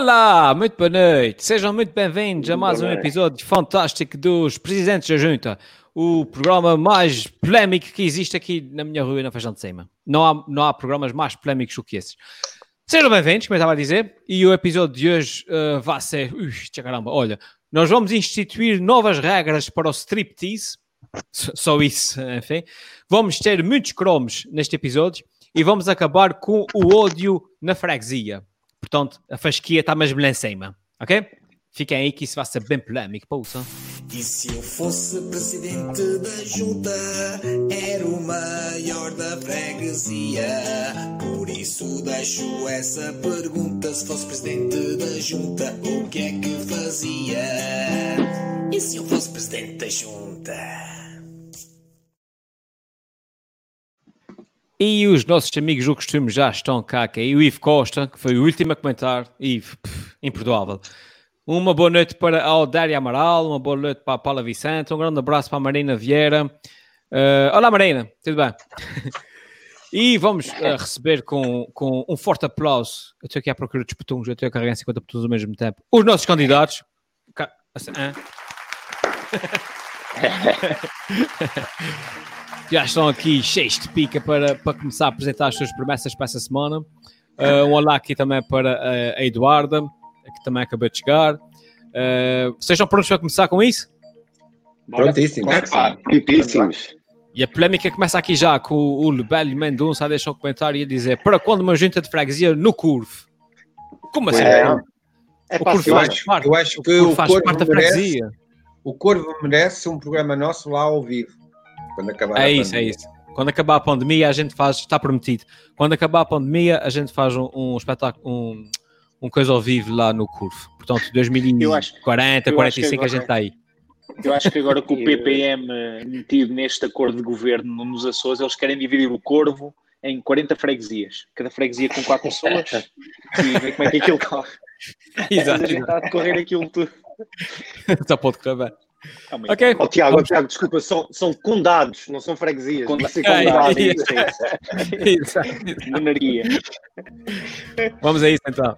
Olá, muito boa noite. Sejam muito bem-vindos a mais um episódio fantástico dos Presidentes da Junta, o programa mais polémico que existe aqui na minha rua e na Feijão de Cima. Não há, não há programas mais polémicos do que esses. Sejam bem-vindos, como eu estava a dizer, e o episódio de hoje uh, vai ser. Ui, caramba, olha, nós vamos instituir novas regras para o striptease, só isso, enfim. Vamos ter muitos cromos neste episódio e vamos acabar com o ódio na freguesia. Portanto, a fasquia está mesmo lá em cima, ok? Fiquem aí que isso vai ser bem polémico, pousa. E se eu fosse presidente da junta, era o maior da freguesia. Por isso deixo essa pergunta: se fosse presidente da junta, o que é que fazia? E se eu fosse presidente da junta? E os nossos amigos do costume já estão cá, que é o Ivo Costa, que foi o último a comentar. Ivo, imperdoável. Uma boa noite para a Amaral, uma boa noite para a Paula Vicente, um grande abraço para a Marina Vieira. Uh, olá Marina, tudo bem? e vamos uh, receber com, com um forte aplauso. Eu estou aqui à procura dos petungos, eu estou a carregar 50 petungos ao mesmo tempo. Os nossos candidatos. Assim, Já estão aqui cheios de pica para, para começar a apresentar as suas promessas para essa semana. Uh, um olá aqui também para a Eduarda que também acabou de chegar. Uh, vocês estão prontos para começar com isso? Prontíssimos. Prontíssimos. E a polémica começa aqui já com o Lebelho Mendonça a deixar um comentário e a dizer para quando uma junta de freguesia no Curve? Como assim? É, é o Curve faz parte. Eu acho que o, o Corvo parte da freguesia. O Corvo merece um programa nosso lá ao vivo. Quando acabar é isso, é isso. Quando acabar a pandemia, a gente faz, está prometido. Quando acabar a pandemia, a gente faz um, um espetáculo, um, um coisa ao vivo lá no Curvo. Portanto, 2040, 45 a gente está aí. Eu acho que agora com o PPM metido neste acordo de governo nos Açores, eles querem dividir o Corvo em 40 freguesias, cada freguesia com 4 pessoas, e ver como é que aquilo corre. Exato. A gente está a correr aquilo tudo. Só pode correr bem. Oh, ok. Oh, Tiago, Vamos... Tiago, desculpa, são, são condados, não são freguesias. Conda... Ser condado, Exato. Monarquia. Vamos a isso então.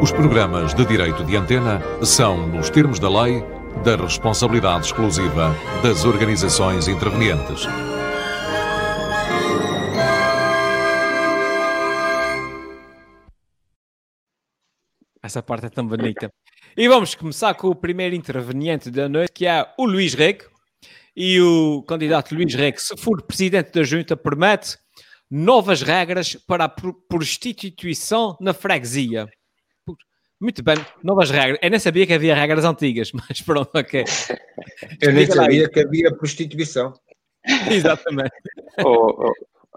Os programas de direito de antena são, nos termos da lei, da responsabilidade exclusiva das organizações intervenientes. Essa parte é tão bonita. E vamos começar com o primeiro interveniente da noite, que é o Luís Rego. E o candidato Luís Rego, se for presidente da junta, promete novas regras para a prostituição na freguesia. Muito bem, novas regras. Eu nem sabia que havia regras antigas, mas pronto, ok. Eu nem sabia que havia prostituição. Exatamente. Oh, oh,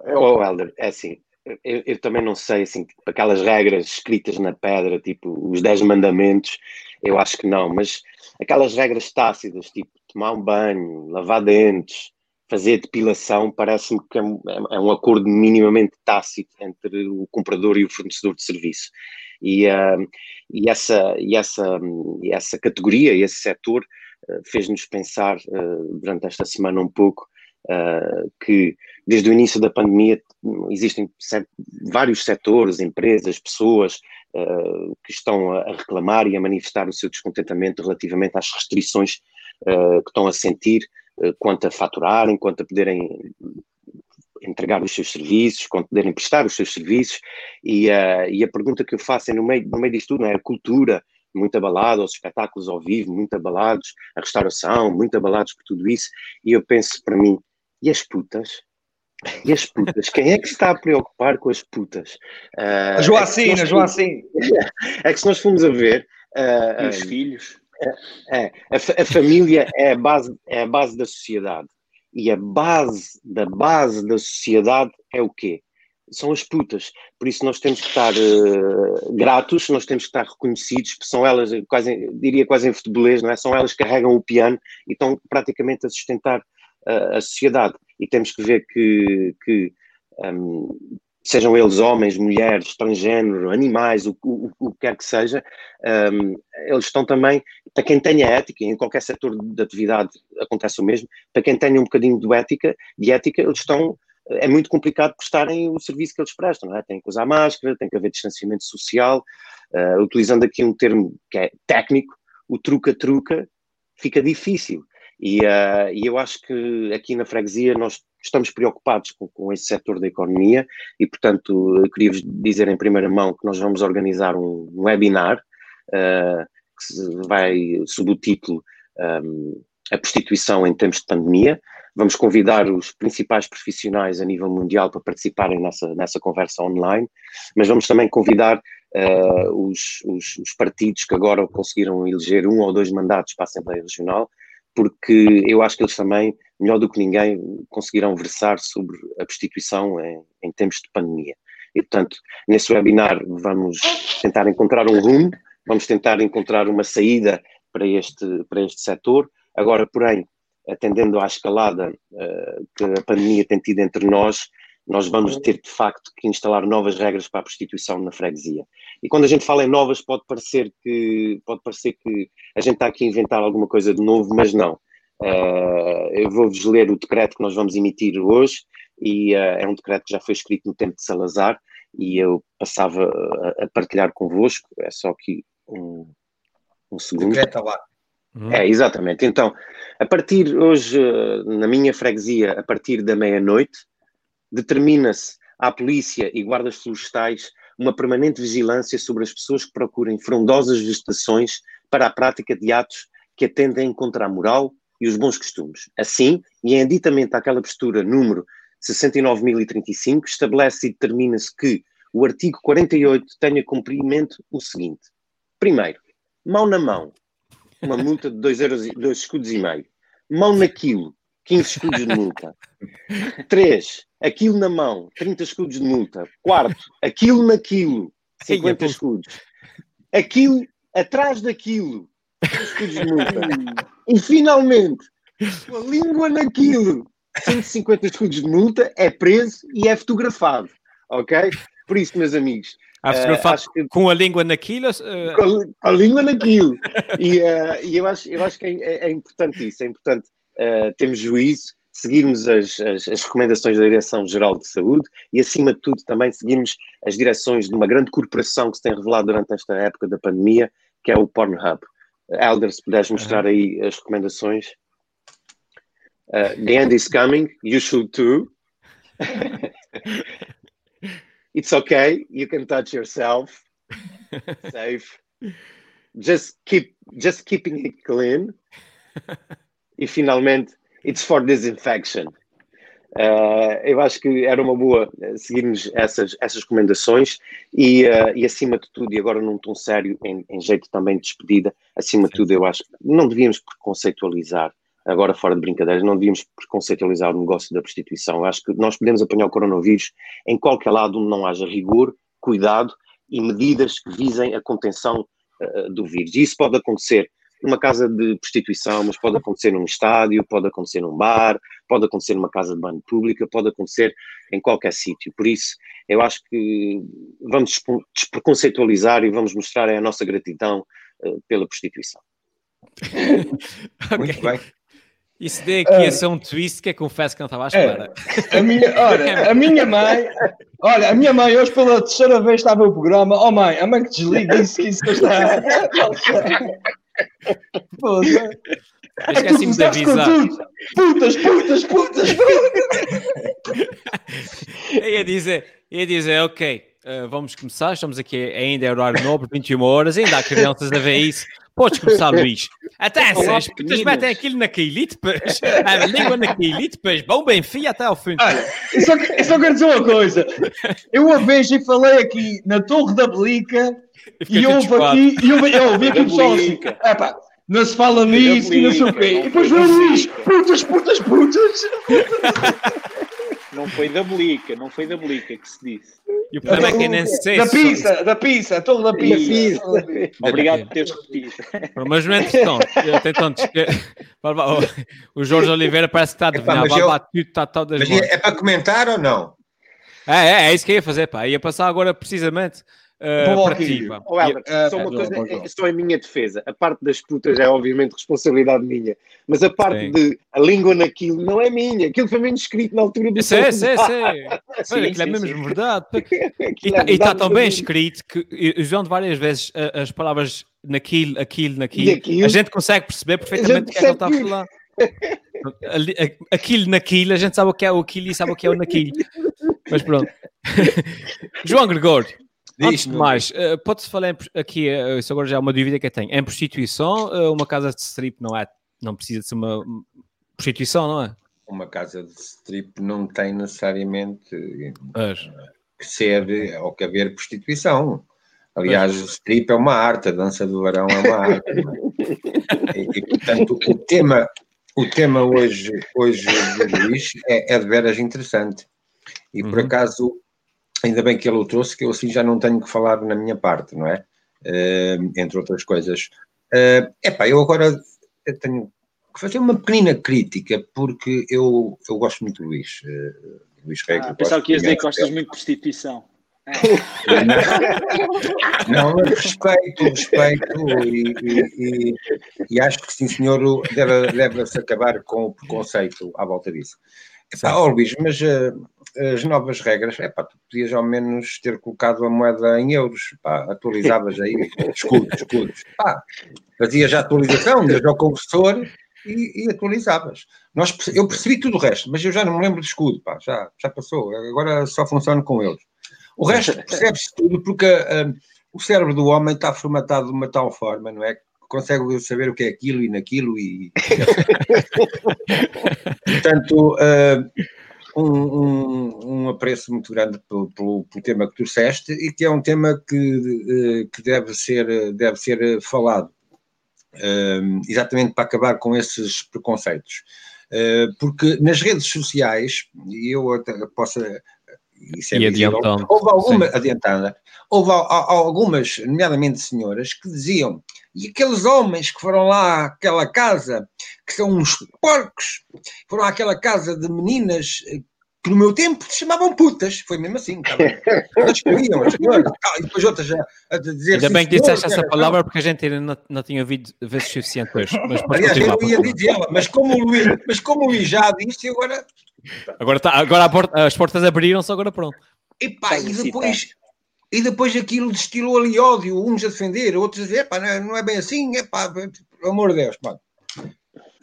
oh, Helder, é assim, eu, eu, também não sei, assim, aquelas regras escritas na pedra, tipo os 10 mandamentos, eu acho que não, mas aquelas regras tácidas, tipo tomar um banho, lavar dentes, fazer depilação parece-me que é um, é um, acordo minimamente tácito entre o comprador e o fornecedor de serviço. E, uh, e, essa, e, essa, e essa categoria, esse setor, uh, fez-nos pensar uh, durante esta semana um pouco que desde o início da pandemia existem vários setores, empresas, pessoas que estão a reclamar e a manifestar o seu descontentamento relativamente às restrições que estão a sentir quanto a faturarem, quanto a poderem entregar os seus serviços, quanto poderem prestar os seus serviços, e, uh, e a pergunta que eu faço é no meio, no meio disto tudo, não é? A cultura, muito abalada, os espetáculos ao vivo, muito abalados, a restauração, muito abalados por tudo isso, e eu penso para mim, e as putas? E as putas? Quem é que está a preocupar com as putas? Uh, a Joacina, é Joacina. É que se nós formos a ver... Uh, e os filhos? É, a, a, família é a, base, é a base da sociedade. E a base da base da sociedade é o quê? São as putas. Por isso nós temos que estar uh, gratos, nós temos que estar reconhecidos, são elas, quase, diria quase em futebolês, não é? São elas que carregam o piano e estão praticamente a sustentar a sociedade. E temos que ver que, que um, sejam eles homens, mulheres, transgênero, animais, o, o, o que quer que seja, um, eles estão também, para quem tenha ética, em qualquer setor de atividade acontece o mesmo, para quem tenha um bocadinho de ética, de ética eles estão é muito complicado prestarem o serviço que eles prestam, não é? Tem que usar máscara, tem que haver distanciamento social. Uh, utilizando aqui um termo que é técnico, o truca-truca fica difícil. E, uh, e, eu acho que aqui na freguesia nós estamos preocupados com, com esse setor da economia e, portanto, queria-vos dizer em primeira mão que nós vamos organizar um, um webinar uh, que vai sob o título um, A Prostituição em Tempos de Pandemia. Vamos convidar os principais profissionais a nível mundial para participarem nessa, nessa conversa online, mas vamos também convidar uh, os, os, os partidos que agora conseguiram eleger um ou dois mandatos para a Assembleia Regional porque eu acho que eles também, melhor do que ninguém, conseguirão versar sobre a prostituição em, em tempos de pandemia. E, portanto, nesse webinar vamos tentar encontrar um rumo, vamos tentar encontrar uma saída para este, para este setor. Agora, porém, atendendo à escalada uh, que a pandemia tem tido entre nós, nós vamos ter de facto que instalar novas regras para a prostituição na freguesia. E quando a gente fala em novas, pode parecer que pode parecer que a gente está aqui a inventar alguma coisa de novo, mas não. Uh, eu vou-vos ler o decreto que nós vamos emitir hoje, e uh, é um decreto que já foi escrito no tempo de Salazar, e eu passava a, a partilhar convosco, é só aqui um, um segundo. Decreta lá. Uhum. É, exatamente. Então, a partir hoje, na minha freguesia, a partir da meia-noite, determina-se à polícia e guardas florestais uma permanente vigilância sobre as pessoas que procurem frondosas vegetações para a prática de atos que atendem contra a moral e os bons costumes. Assim, e em aditamento àquela postura número 69.035, estabelece e determina-se que o artigo 48 tenha cumprimento o seguinte. Primeiro, mão na mão, uma multa de 2 euros, dois escudos e meio. Mão naquilo, 15 escudos de multa. 3. Aquilo na mão, 30 escudos de multa. Quarto, aquilo naquilo, 50 escudos. Aquilo atrás daquilo, escudos de multa. e finalmente, a língua naquilo, 150 escudos de multa, é preso e é fotografado. Ok? Por isso, meus amigos. Ah, fotografado uh, que... com a língua naquilo? Uh... Com, a, a, língua naquilo. e, uh, e eu, acho, eu acho que é, é, é importante isso. É importante uh, termos juízo, seguirmos as, as, as, recomendações da Direção-Geral de Saúde e, acima de tudo, também seguirmos as direções de uma grande corporação que se tem revelado durante esta época da pandemia, que é o Pornhub. Elder, se puderes mostrar aí as recomendações. Uh, the end is coming, you should too. It's okay, you can touch yourself. Safe. Just keep just keeping it clean. e finalmente It's for Disinfection. Uh, eu acho que era uma boa seguirmos essas, essas recomendações e, uh, e, acima de tudo, e agora num tom sério, em, em jeito também de despedida, acima de tudo, eu acho que não devíamos preconceitualizar, agora fora de brincadeiras, não devíamos preconceitualizar o negócio da prostituição. Eu acho que nós podemos apanhar o coronavírus em qualquer lado onde não haja rigor, cuidado e medidas que visem a contenção uh, do vírus. E isso pode acontecer numa casa de prostituição, mas pode acontecer num estádio, pode acontecer num bar, pode acontecer numa casa de banho pública, pode acontecer em qualquer sítio. Por isso, eu acho que vamos despreconceitualizar e vamos mostrar a nossa gratidão uh, pela prostituição. Muito bem. Isso daí aqui ia ser um twist que eu confesso que não estava à espera. É, a minha, olha, a minha mãe, olha, a minha mãe hoje pela terceira vez estava no programa. Oh mãe, a mãe que desliga disse que isso está. Porra. Esqueci-me de avisar. Putas, putas, putas, putas. ia dizer, ia dizer, ok, uh, vamos começar. Estamos aqui ainda é horário nobre, 21 horas. Ainda há crianças a ver isso. Podes começar, Luís. Até as putas metem aquilo naquilo e depois a língua naquilo e depois bom bem fio até ao fim. Olha, eu só, eu só quero dizer uma coisa. Eu uma vez e falei aqui na Torre da Blica e houve aqui, e eu, eu ouvi aqui o pessoal assim, epá, não se fala nisso e não sei o quê. E depois veio o Luís, putas, putas, putas. Não foi da Blica, não foi da Blica que se disse. E o problema é que nem sei. Da pizza, da pizza, todo da pizza. Obrigado por teres repetido. Mas não é questão. O Jorge Oliveira parece que está a adivinhar. Está tal das É para comentar ou não? É, é, é isso que eu ia fazer, pá. Ia passar agora precisamente Uh. Oh, uh, só uma coisa, é, só em minha defesa. A parte das putas é obviamente responsabilidade minha, mas a parte sim. de a língua naquilo não é minha. Aquilo foi mesmo escrito na altura do é, sim, sim. sim, aquilo é mesmo verdade. e está é tá tão bem escrito que, usando várias vezes as palavras naquilo, aquilo, naquilo, aquilo? a gente consegue perceber perfeitamente o que é que ele está a falar. Aquilo, naquilo, a gente sabe o que é o aquilo e sabe o que é o naquilo. Mas pronto. João Gregório, Antes de mais, uh, pode-se falar aqui, uh, isso agora já é uma dúvida que eu tenho. Em prostituição, uh, uma casa de strip não é, não precisa de ser uma prostituição, não é? Uma casa de strip não tem necessariamente que ser ou que haver prostituição. Aliás, o strip é uma arte, a dança do varão é uma arte. É? e, e, portanto, o tema, o tema hoje, hoje do Luís é, é de veras interessante. E por uhum. acaso ainda bem que ele o trouxe, que eu assim já não tenho que falar na minha parte, não é? Uh, entre outras coisas. Uh, epá, eu agora eu tenho que fazer uma pequena crítica, porque eu, eu gosto muito do Luís. Uh, Luís Rego. Ah, pensava que ias dizer que gostas muito de prostituição. Não, não respeito, respeito e, e, e, e, acho que sim, senhor, deve-se deve acabar com o preconceito à volta disso. Epá, oh, Luís, mas uh, as novas regras, é pá, tu podias ao menos ter colocado a moeda em euros, pá, atualizavas aí, escudos, escudos, pá, fazias a atualização, ias ao conversor e, e, atualizavas. Nós, eu percebi tudo o resto, mas eu já não me lembro de escudo, pá, já, já passou, agora só funciona com euros. O resto percebe-se tudo porque uh, o cérebro do homem está formatado de uma tal forma, não é? consegue saber o que é aquilo e naquilo e portanto uh, um, um, um, apreço muito grande pelo, pelo, pelo, tema que trouxeste e que é um tema que, uh, que deve, ser, deve ser falado uh, exatamente para acabar com esses preconceitos porque nas redes sociais e eu posso isso é e adiantando. Houve alguma, adiantada, houve algumas, nomeadamente senhoras, que diziam e aqueles homens que foram lá àquela casa, que são uns porcos, foram àquela casa de meninas eh, que no meu tempo se chamavam putas, foi mesmo assim, elas escolhiam as senhoras, e depois outras a, a dizer. Ainda bem que disseste essa palavra, porque a gente ainda não, não tinha ouvido vezes suficientes. Mas Aliás, eu ia dizê-la, mas como, o Luís, mas como o Luís já disse, agora. Agora, tá, agora porta, as portas abriram-se, agora pronto. E pá, e depois e depois aquilo destilou ali ódio, uns a defender, outros a dizer, pá, não é bem assim, é pá, pelo amor de Deus, mano.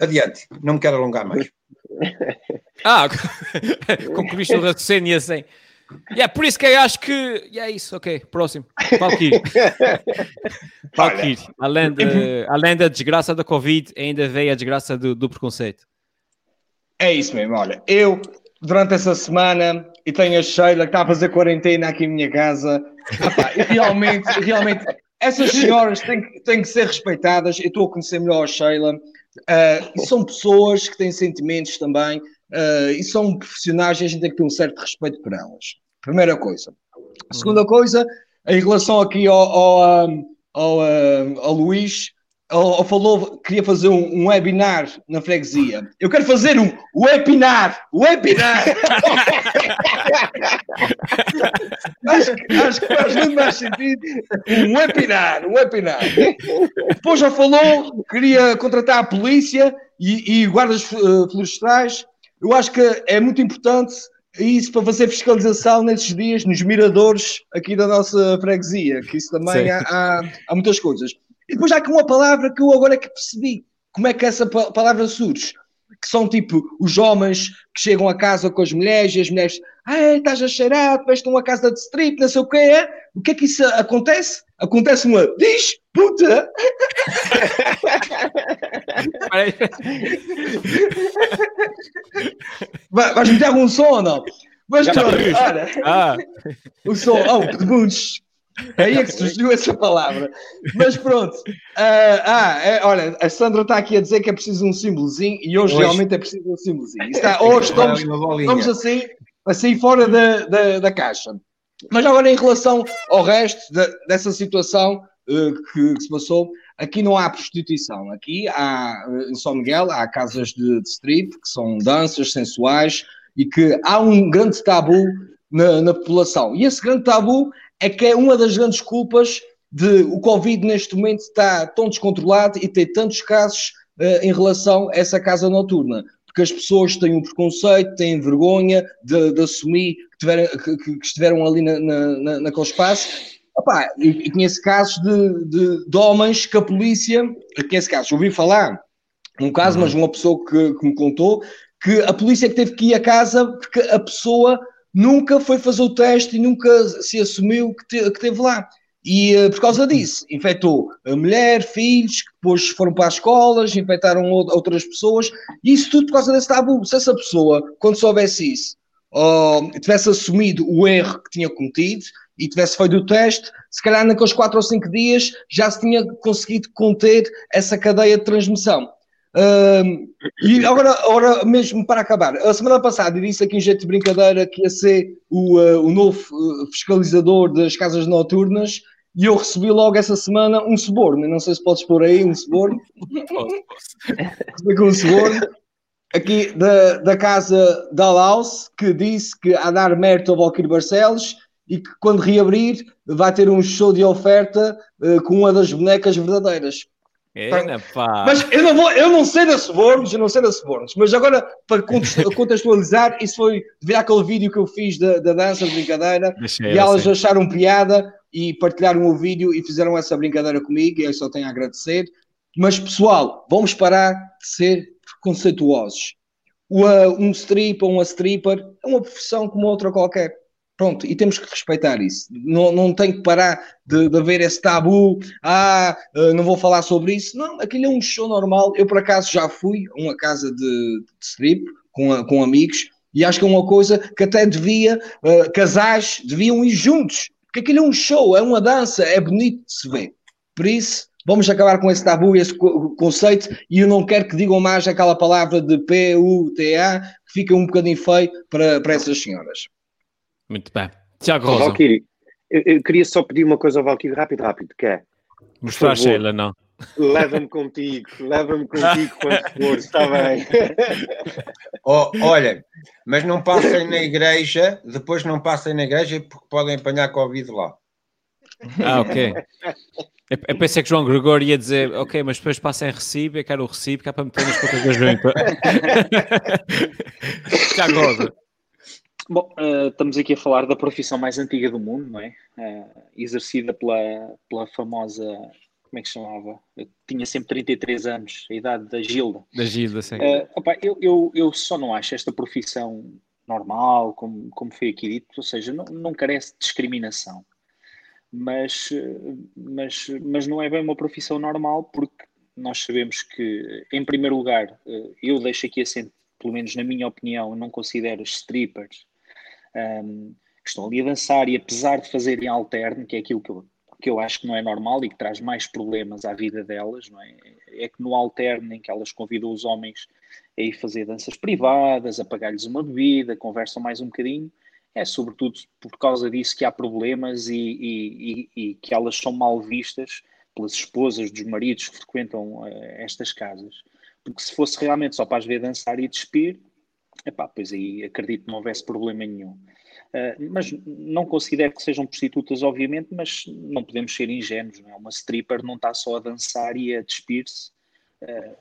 Adiante, não me quero alongar mais. Ah, concluíste o raciocínio assim. E é por isso que eu acho que. E é isso, ok. Próximo. Valkyrie. Valkyrie. Além, de, além da desgraça da Covid, ainda veio a desgraça do, do preconceito. É isso mesmo. Olha, eu, durante essa semana, e tenho a Sheila que está a fazer quarentena aqui em minha casa, realmente, realmente, essas senhoras têm, têm que ser respeitadas. Eu estou a conhecer melhor a Sheila. Uh, são pessoas que têm sentimentos também uh, e são profissionais e a gente tem que ter um certo respeito por elas. Primeira coisa. Segunda coisa, em relação aqui ao, ao, ao, ao Luís, ele falou queria fazer um, um, webinar na freguesia. Eu quero fazer um webinar! Webinar! acho, acho que faz muito mais sentido um webinar, um webinar. Depois já falou queria contratar a polícia e, e guardas uh, florestais. Eu acho que é muito importante isso para fazer fiscalização nesses dias, nos miradores aqui da nossa freguesia, que isso também há, há, há muitas coisas. E depois há aqui uma palavra que eu agora é que percebi. Como é que essa palavra surge? Que são tipo os homens que chegam a casa com as mulheres e as mulheres, ah, estás a cheirar, veste uma casa de strip, não sei o que é. O que é que isso acontece? Acontece uma disputa. Vais meter algum som ou não? Mas pronto, olha. Ah. O som, oh, de bunch. É aí é que surgiu essa palavra. Mas pronto. Uh, ah, é, olha, a Sandra está aqui a dizer que é preciso um símbolozinho e hoje, hoje. realmente é preciso um símbolozinho. Está, hoje estamos, estamos assim, assim fora da, da, da, caixa. Mas agora, em relação ao resto de, dessa situação uh, que, que, se passou, aqui não há prostituição. Aqui há, em São Miguel, há casas de, de strip, que são danças sensuais e que há um grande tabu na, na, população. E esse grande tabu é que é uma das grandes culpas de o Covid neste momento estar tão descontrolado e ter tantos casos uh, em relação a essa casa noturna. Porque as pessoas têm um preconceito, têm vergonha de, de assumir que, tiveram, que, que, estiveram ali na, na, naquele espaço. Opa, eu, conheço casos de, de, de, homens que a polícia, eu conheço casos, ouvi falar, um caso, uhum. mas uma pessoa que, que me contou, que a polícia que teve que ir a casa porque a pessoa nunca foi fazer o teste e nunca se assumiu que, te, que teve lá. E uh, por causa disso, infectou a mulher, filhos, que depois foram para as escolas, infectaram outras pessoas, e isso tudo por causa desse tabu. Se essa pessoa, quando soubesse isso, uh, tivesse assumido o erro que tinha cometido e tivesse feito o teste, se calhar naqueles 4 ou 5 dias já se tinha conseguido conter essa cadeia de transmissão. E agora, agora, mesmo para acabar, a semana passada eu disse aqui em jeito de brincadeira que ia ser o, uh, o novo uh, fiscalizador das casas noturnas e eu recebi logo essa semana um suborno. Não sei se podes pôr aí um suborno. recebi um suborno aqui da, da casa da Laus que disse que a dar mérito ao Valkyrie Barcelos e que quando reabrir vai ter um show de oferta uh, com uma das bonecas verdadeiras. Eina, pá. Mas eu não, vou, eu não sei da Subornos, eu não sei da Subornos, mas agora para contextualizar, isso foi devido àquele vídeo que eu fiz da, da dança, de brincadeira, e elas sei. acharam piada e partilharam o vídeo e fizeram essa brincadeira comigo, e eu só tenho a agradecer. Mas pessoal, vamos parar de ser preconceituosos. Um strip ou uma stripper é uma profissão como outra qualquer. Pronto, e temos que respeitar isso. Não, não tem que parar de, de haver esse tabu, ah, eh, não vou falar sobre isso. Não, aquilo é um show normal. Eu, por acaso, já fui a uma casa de, de strip com, com amigos e acho que é uma coisa que até devia, uh, casais deviam ir juntos, porque aquilo é um show, é uma dança, é bonito de se ver. Por isso, vamos acabar com esse tabu, esse conceito, e eu não quero que digam mais aquela palavra de P-U-T-A, que fica um bocadinho feio para, para essas senhoras. Muito bem. Tiago Rosa. Valkyrie, eu, eu, queria só pedir uma coisa ao Valkyrie, rápido, rápido, que é... Mostrar a Sheila, não. Leva-me contigo, leva-me contigo quando for, está bem. Oh, olha, mas não passem na igreja, depois não passem na igreja porque podem apanhar Covid lá. Ah, ok. Eu pensei que João Gregório ia dizer, ok, mas depois passem em recibo, eu quero o recibo, que é para meter nas contas da junta. Tiago Rosa. Bom, uh, estamos aqui a falar da profissão mais antiga do mundo, não é? Uh, exercida pela, pela famosa. Como é que se chamava? Eu tinha sempre 33 anos, a idade da Gilda. Da Gilda, sim. Uh, opa, eu, eu, eu só não acho esta profissão normal, como, como foi aqui dito, ou seja, não, não carece de discriminação. Mas, mas, mas não é bem uma profissão normal, porque nós sabemos que, em primeiro lugar, eu deixo aqui assento, pelo menos na minha opinião, não considero strippers um, que estão ali a dançar e apesar de fazerem alterno, que é aquilo que eu, que eu acho que não é normal e que traz mais problemas à vida delas, não é? É que no alterno em que elas convidam os homens a ir fazer danças privadas, a pagar-lhes uma bebida, conversam mais um bocadinho, é sobretudo por causa disso que há problemas e, e, e, e que elas são mal vistas pelas esposas dos maridos que frequentam uh, estas casas. Porque se fosse realmente só para as ver dançar e despir, Epá, pois aí acredito que não houvesse problema nenhum. Uh, mas não considero que sejam prostitutas, obviamente, mas não podemos ser ingênuos. Não é? Uma stripper não está só a dançar e a despir-se. Uh,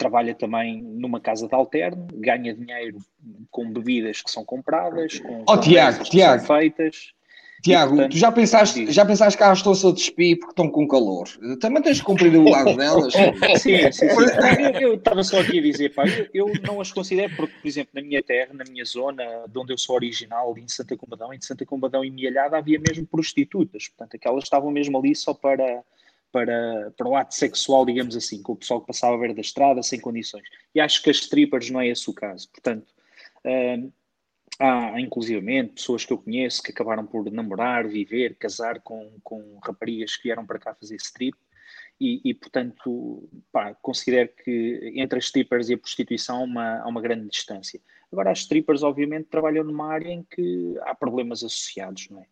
trabalha também numa casa de alterno, ganha dinheiro com bebidas que são compradas, com oh, Tiago, Tiago. feitas. Tiago, portanto, tu já pensaste, já pensaste que elas estão-se a despir porque estão com calor? Também tens de cumprir o lado delas. sim, sim, sim. Eu estava só aqui a dizer, pá, eu, eu, não as considero, porque, por exemplo, na minha terra, na minha zona, de onde eu sou original, em Santa Combadão, em Santa Combadão e Mialhada, havia mesmo prostitutas. Portanto, aquelas estavam mesmo ali só para, para, para o ato sexual, digamos assim, com o pessoal que passava a ver da estrada, sem condições. E acho que as strippers não é esse o caso. Portanto, uh, Há, inclusivamente, pessoas que eu conheço que acabaram por namorar, viver, casar com, com raparigas que vieram para cá fazer strip e, e portanto, pá, considero que entre as strippers e a prostituição há uma, há uma grande distância. Agora, as strippers, obviamente, trabalham numa área em que há problemas associados, não é?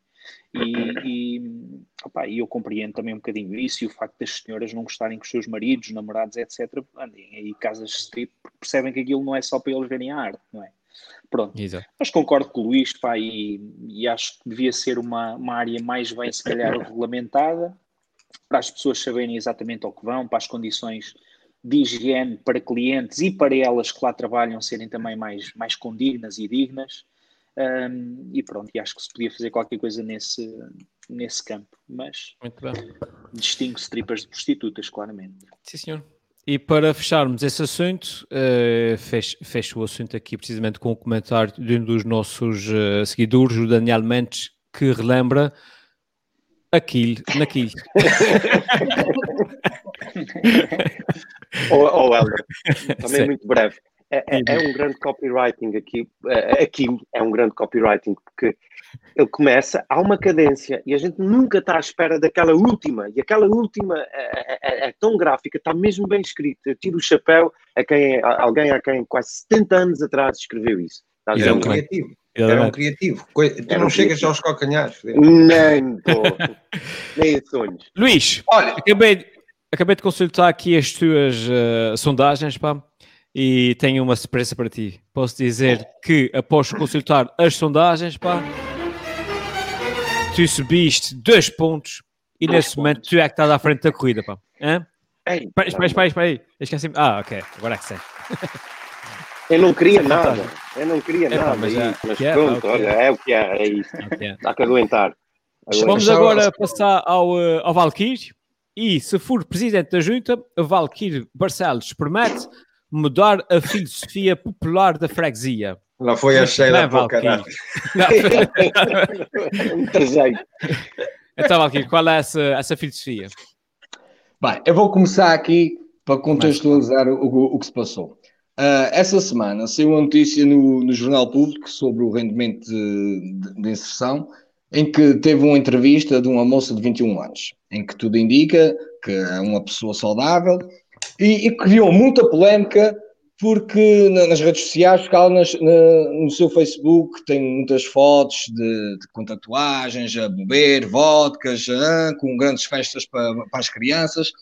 E, e, opa, eu compreendo também um bocadinho isso e o facto das senhoras não gostarem que os seus maridos, namorados, etc., andem aí casas de strip, porque percebem que aquilo não é só para eles verem a arte, não é? Pronto. Exato. Mas concordo com o Luís, pá, e, e acho que devia ser uma, uma área mais bem, se calhar, regulamentada, para as pessoas saberem exatamente ao que vão, para as condições de higiene para clientes e para elas que lá trabalham serem também mais, mais condignas e dignas. Um, e pronto, e acho que se podia fazer qualquer coisa nesse, nesse campo, mas distingue strippers de prostitutas, claramente. Sim, senhor. E para fecharmos esse assunto, uh, fecho, fecho, o assunto aqui precisamente com o comentário de um dos nossos uh, seguidores, o Daniel Mendes, que relembra aquilo, naquilo. Ou oh, Helder, também Sim. muito breve. É, é, é, um grande copywriting aqui, é, aqui é um grande copywriting porque ele começa, há uma cadência e a gente nunca está à espera daquela última, e aquela última é, é, é tão gráfica, está mesmo bem escrita. Eu tiro o chapéu a quem, a alguém a quem quase 70 anos atrás escreveu isso. Está é um criativo. Era um criativo. Tu Era não um chegas criativo. aos calcanhares. Nem, tô, nem a sonhos. Luís, olha, acabei, acabei de consultar aqui as tuas uh, sondagens, pá, e tenho uma surpresa para ti. Posso dizer que após consultar as sondagens, pá, tu subiste dois pontos e dois nesse pontos. momento tu é que estás à frente da corrida, pá. Hã? Ei, espera, espera, espera, espera aí. Esqueci ah, ok, agora é que sei. Eu não queria nada, eu não queria é, nada, mas, é, mas é, pronto, olha, é o que é, é isso. Okay. Dá que aguentar. Vamos agora passar ao, eh, ao Valkyrie. E se for presidente da junta, Valkyrie Barcelos promete mudar a filosofia popular da freguesia. Lá foi a Sheila para o caralho. então, Valkyrie, qual é essa, essa filosofia? Bem, eu vou começar aqui para contextualizar o, o, o que se passou. Uh, essa semana saiu uma notícia no, no Jornal Público sobre o rendimento de, de, de inserção em que teve uma entrevista de uma moça de 21 anos, em que tudo indica que é uma pessoa saudável e, e criou muita polémica porque nas redes sociais, ela nas, na, no seu Facebook tem muitas fotos de, de, com tatuagens, a beber, vodkas, com grandes festas para, para as crianças,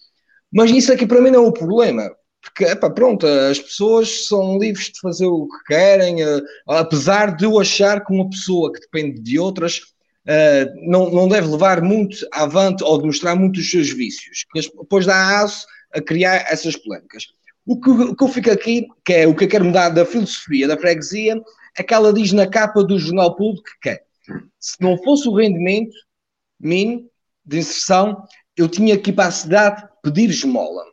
mas isso aqui para mim não é o problema, porque, epá, pronto, as pessoas são livres de fazer o que querem, uh, apesar de eu achar que uma pessoa que depende de outras uh, não, não deve levar muito avante ou demonstrar muito os seus vícios, depois dá aso a criar essas polémicas. O que, o que eu fico aqui, que é o que eu quero mudar da filosofia da freguesia, é que ela diz na capa do jornal público que é, se não fosse o rendimento mínimo de inserção, eu tinha que ir para a cidade pedir esmola.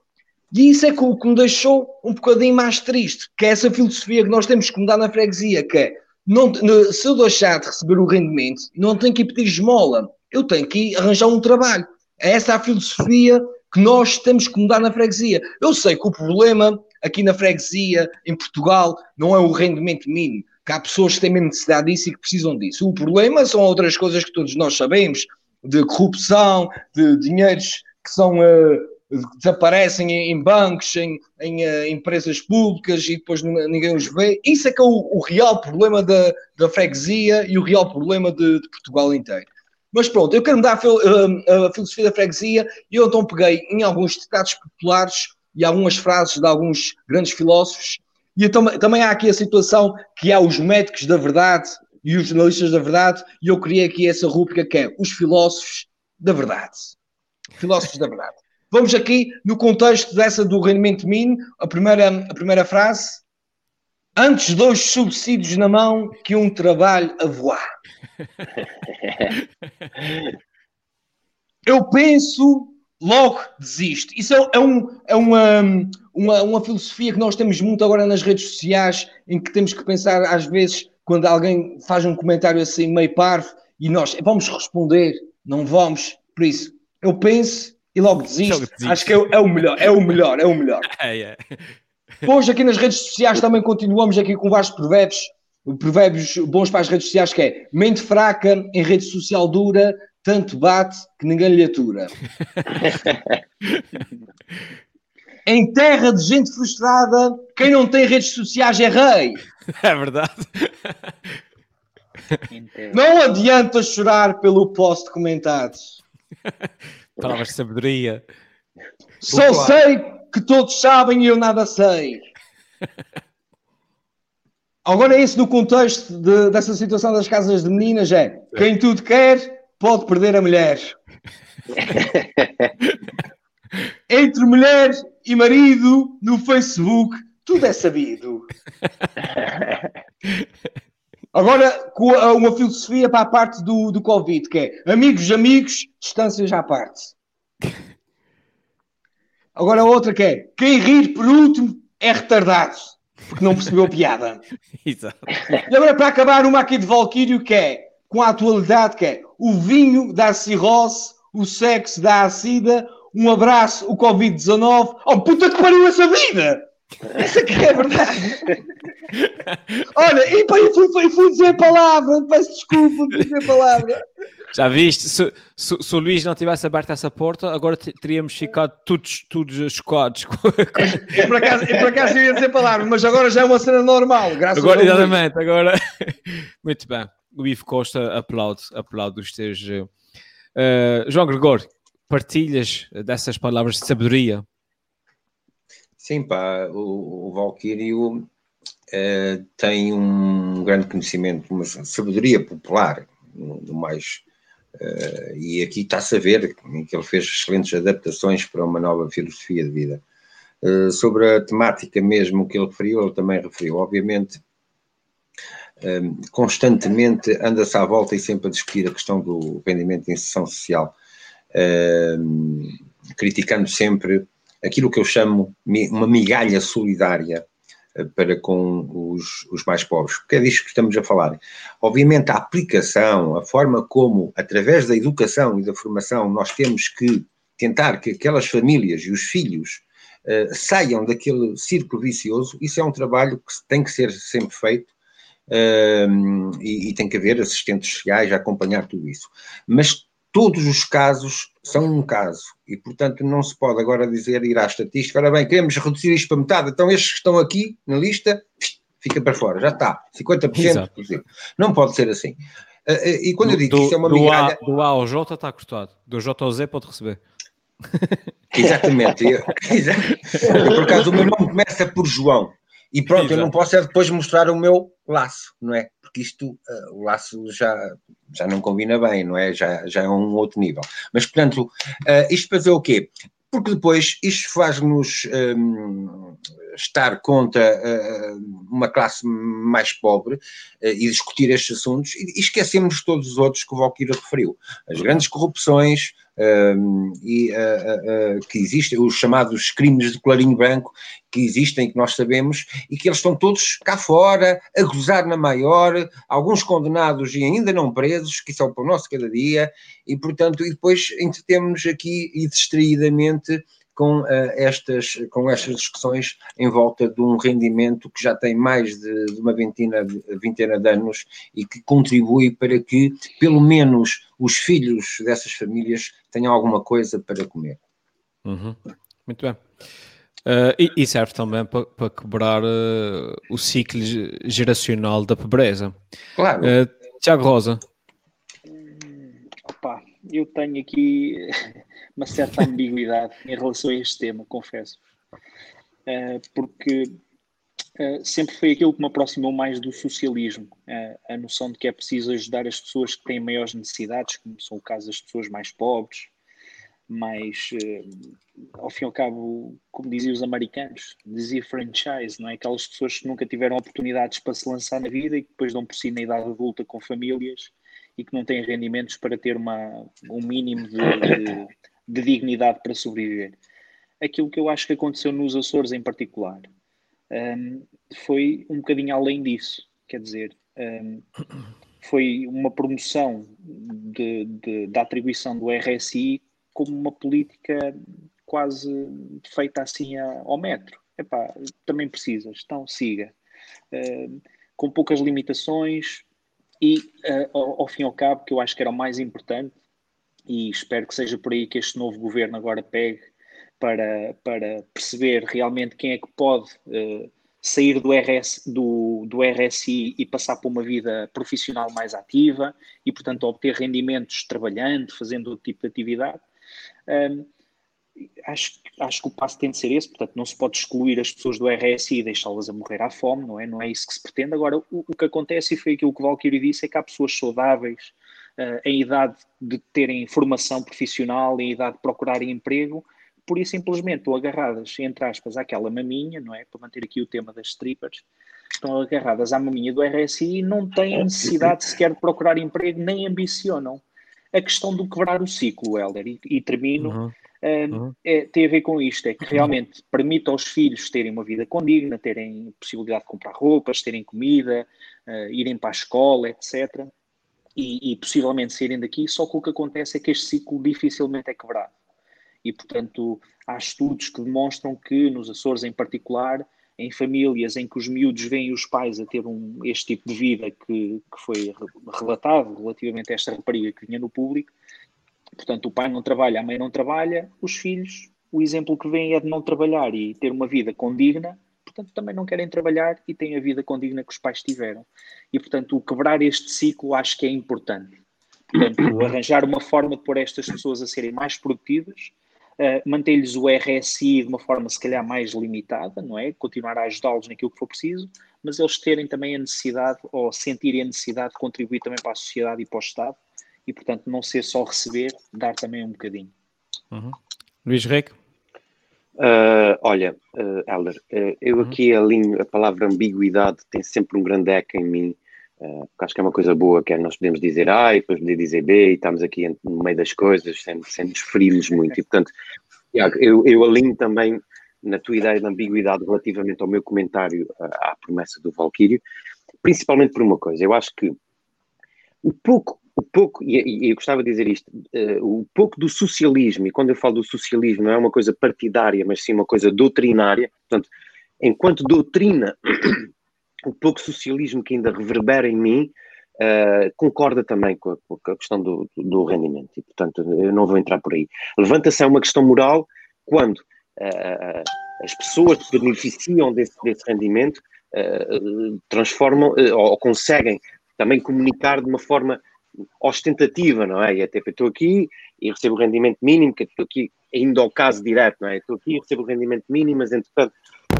E isso é o que me deixou um bocadinho mais triste, que é essa filosofia que nós temos que mudar na freguesia, que é não, se eu deixar de receber o rendimento, não tenho que ir pedir esmola, eu tenho que ir arranjar um trabalho. É essa a filosofia que nós temos que mudar na freguesia. Eu sei que o problema aqui na freguesia, em Portugal, não é o rendimento mínimo, que há pessoas que têm mesmo necessidade disso e que precisam disso. O problema são outras coisas que todos nós sabemos, de corrupção, de dinheiros que são uh, desaparecem em bancos, em, em uh, empresas públicas e depois ninguém os vê. Isso é que é o, o real problema da, da freguesia e o real problema de, de Portugal inteiro. Mas pronto, eu quero mudar a, uh, a filosofia da freguesia e eu então peguei em alguns ditados populares e algumas frases de alguns grandes filósofos. E então, também há aqui a situação que há os médicos da verdade e os jornalistas da verdade, e eu criei aqui essa rúbrica que é os filósofos da verdade. Filósofos da verdade. Vamos aqui no contexto dessa do rendimento mínimo, a primeira, a primeira frase. Antes dois subsídios na mão que um trabalho a voar. Eu penso, logo desisto. Isso é, é, um, é uma, uma, uma filosofia que nós temos muito agora nas redes sociais, em que temos que pensar, às vezes, quando alguém faz um comentário assim meio parvo, e nós vamos responder, não vamos. Por isso, eu penso e logo desisto. Acho que é, é, o melhor, é o melhor, é o melhor. É, é. Hoje aqui nas redes sociais também continuamos aqui com vários provérbios, provérbios bons para as redes sociais que é mente fraca em rede social dura, tanto bate que ninguém lhe atura. em terra de gente frustrada, quem não tem redes sociais é rei. É verdade. Não adianta chorar pelo post comentados. Palavras de sabedoria. Só sei que todos sabem e eu nada sei. Agora, isso no contexto de, dessa situação das casas de meninas é quem tudo quer pode perder a mulher. Entre mulher e marido no Facebook, tudo é sabido. Agora, com uma filosofia para a parte do, do Covid, que é amigos, amigos, distâncias à parte. Agora, a outra que é quem rir por último é retardado porque não percebeu a piada. Exato. E agora, para acabar, uma aqui de Valkyrio que é, com a atualidade, que é o vinho dá cirrose, o sexo dá a sida, um abraço, o Covid-19. Oh, puta que pariu essa vida! Essa que é verdade. Olha, e pá, eu fui, fui dizer a palavra, peço desculpa, fui dizer a palavra. Já viste? Se, se, se, o Luís não tivesse aberto essa porta, agora teríamos ficado todos, todos chocados. eu, por acaso, eu por acaso ia dizer palavra, mas agora já é uma cena normal, graças agora, a Deus. Exatamente, agora. Muito bem. O Ivo Costa aplaude, aplaude os teus. Uh, João Gregório, partilhas dessas palavras de sabedoria? Sim, pá, o, o Valquírio uh, tem um grande conhecimento, uma sabedoria popular, no mais Uh, e aqui está-se a ver que ele fez excelentes adaptações para uma nova filosofia de vida. Uh, sobre a temática mesmo que ele referiu, ele também referiu, obviamente, um, constantemente anda-se à volta e sempre a discutir a questão do rendimento de inserção social, um, criticando sempre aquilo que eu chamo uma migalha solidária para com os, os, mais pobres, porque é disto que estamos a falar. Obviamente, a aplicação, a forma como, através da educação e da formação, nós temos que tentar que aquelas famílias e os filhos uh, saiam daquele círculo vicioso, isso é um trabalho que tem que ser sempre feito uh, e, e, tem que haver assistentes sociais a acompanhar tudo isso. Mas todos os casos são um caso e, portanto, não se pode agora dizer, ir à estatística, ora bem, queremos reduzir isto para metade, então estes que estão aqui na lista, fica para fora, já está, 50%, Exato. não pode ser assim. Eh, eh, e quando do, eu digo que isto é uma do migalha... A, do A ao J está cortado, do J ao Z pode receber. Exatamente, eu, eu, por acaso o meu nome começa por João, e pronto, Exato. eu não posso é depois mostrar o meu laço, não é? Porque isto, uh, o laço já, já não combina bem, não é? Já, já é um outro nível. Mas, portanto, uh, isto fazer o quê? Porque depois isto faz-nos um, estar contra uh, uma classe mais pobre uh, e discutir estes assuntos e, esquecemos todos os outros que o Valkyrie referiu. As grandes corrupções, e, que existem, os chamados crimes de clarinho branco que existem, que nós sabemos, e que eles estão todos cá fora, a gozar na maior, alguns condenados e ainda não presos, que são para o nosso cada dia, e portanto, e depois entretemos-nos aqui e distraidamente com, uh, estas, com estas discussões em volta de um rendimento que já tem mais de, de uma vintena, vintena de anos e que contribui para que, pelo menos, os filhos dessas famílias tenham alguma coisa para comer. Uhum. Muito bem. Uh, e, e, serve também para, para quebrar uh, o ciclo geracional da pobreza. Claro. Tiago Rosa. Opa, eu tenho aqui uma certa ambiguidade em relação a este tema, confesso. Uh, porque uh, sempre foi aquilo que me aproximou mais do socialismo, uh, a noção de que é preciso ajudar as pessoas que têm maiores necessidades, como são o caso das pessoas mais pobres, mais, ao fim e ao cabo, como diziam os americanos, dizia franchise, não é? Aquelas pessoas que nunca tiveram oportunidades para se lançar na vida e que depois dão por si na idade adulta com famílias e que não têm rendimentos para ter uma, um mínimo de, de de dignidade para sobreviver. Aquilo que eu acho que aconteceu nos Açores em particular um, foi um bocadinho além disso. Quer dizer, um, foi uma promoção de, de, da atribuição do RSI como uma política quase feita assim ao metro. Epá, também precisas, então siga. Uh, com poucas limitações e, uh, ao, ao, fim e ao cabo, que eu acho que era o mais importante, e espero que seja por aí que este novo governo agora pegue para, para perceber realmente quem é que pode uh, sair do, RS, do, do RSI e passar para uma vida profissional mais ativa e, portanto, obter rendimentos trabalhando, fazendo outro tipo de atividade. Um, acho, acho que o passo tem de ser esse, portanto, não se pode excluir as pessoas do RSI e deixá-las a morrer à fome, não é? Não é isso que se pretende. Agora, o, o que acontece, e foi aquilo que o Valkyrie disse, é que há pessoas saudáveis, uh, em idade de terem formação profissional, em idade de procurarem emprego, por isso simplesmente estão agarradas, entre aspas, àquela maminha, não é? Para manter aqui o tema das strippers, estão agarradas à maminha do RSI e não têm necessidade sequer de procurar emprego, nem ambicionam. A questão do quebrar o ciclo, Helder, e, e termino, uhum. Uhum. É, tem a ver com isto, é que realmente permite aos filhos terem uma vida condigna, terem possibilidade de comprar roupas, terem comida, uh, irem para a escola, etc. E, e, possivelmente saírem daqui, só que o que acontece é que este ciclo dificilmente é quebrado. E, portanto, há estudos que demonstram que, nos Açores em particular, em famílias em que os miúdos veem os pais a ter um, este tipo de vida que, que foi relatado relativamente a esta rapariga que vinha no público, portanto, o pai não trabalha, a mãe não trabalha, os filhos, o exemplo que vem é de não trabalhar e ter uma vida condigna, portanto, também não querem trabalhar e têm a vida condigna que os pais tiveram. E, portanto, o quebrar este ciclo acho que é importante. Portanto, arranjar uma forma de pôr estas pessoas a serem mais produtivas, uh, manter-lhes o RSI de uma forma se calhar mais limitada, não é? Continuar a ajudá-los naquilo que for preciso, mas eles terem também a necessidade ou sentirem a necessidade de contribuir também para a sociedade e para o Estado e, portanto, não ser só receber, dar também um bocadinho. Uhum. Luís Reque? Uh, olha, uh, Helder, uh, eu uhum. aqui alinho a palavra ambiguidade, tem sempre um grande eco em mim, uh, porque acho que é uma coisa boa, que é nós podemos dizer A e depois poder dizer B e estamos aqui no meio das coisas, sem, sem nos ferirmos muito. E, portanto, eu, eu alinho também na tua ideia de ambiguidade relativamente ao meu comentário à promessa do Valkyrio, principalmente por uma coisa, eu acho que o pouco pouco, e, eu gostava de dizer isto, uh, o pouco do socialismo, e quando eu falo do socialismo não é uma coisa partidária, mas sim uma coisa doutrinária, portanto, enquanto doutrina, o pouco socialismo que ainda reverbera em mim uh, concorda também com a, com a questão do, do, rendimento, e portanto eu não vou entrar por aí. Levanta-se uma questão moral quando uh, as pessoas que beneficiam desse, desse rendimento transformam ou conseguem também comunicar de uma forma ostentativa, não é? E até estou aqui e recebo o rendimento mínimo, que estou aqui ainda ao caso direto, não é? Estou aqui e recebo o rendimento mínimo, mas entretanto,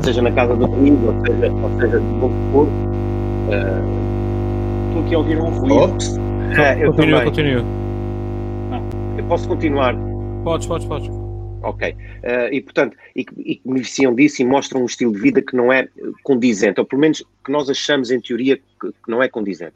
seja na casa do amigo, ou seja, ou seja de bom for, uh... estou aqui a ouvir um ruído. Ops. É, eu continua, continua. Ah, eu posso continuar? Podes, podes, podes. Ok. Uh, e, portanto, e, e que beneficiam disso e mostram um estilo de vida que não é condizente, ou pelo menos que nós achamos, em teoria, que, que não é condizente.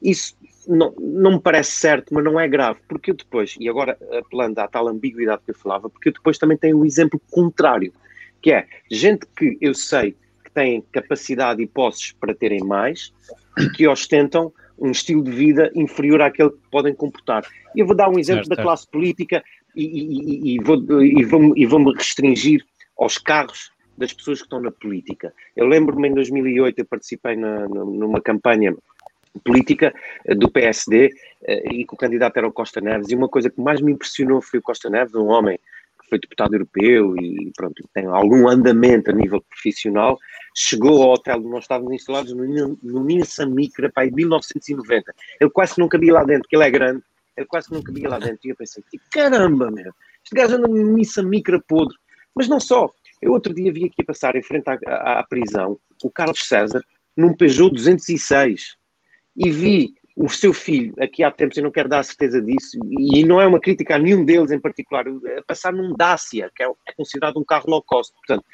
Isso não, não me parece certo, mas não é grave, porque eu depois, e agora apelando à tal ambiguidade que eu falava, porque eu depois também tenho um exemplo contrário, que é gente que eu sei que tem capacidade e posses para terem mais e que ostentam um estilo de vida inferior àquele que podem comportar. Eu vou dar um exemplo certo, da classe política e, e, e, vou, e, vou, e vou-me restringir aos carros das pessoas que estão na política. Eu lembro-me em 2008, eu participei na, numa campanha política eh, do PSD eh, e que o candidato era o Costa Neves. E uma coisa que mais me impressionou foi o Costa Neves, um homem que foi deputado europeu e pronto, tem algum andamento a nível profissional, chegou ao hotel onde nós estávamos instalados no, no Nissan Micra para em 1990. Ele quase que não cabia lá dentro, porque ele é grande, ele quase que não cabia lá dentro. E eu pensei, caramba, meu, este gajo anda no Nissan Micra podre. Mas não só, eu outro dia vi aqui passar em frente à, à, à prisão o Carlos César num Peugeot 206 e vi o seu filho, aqui há tempos, eu não quero dar a certeza disso, e não é uma crítica a nenhum deles em particular, a passar num Dacia, que é, é considerado um carro low cost. Portanto,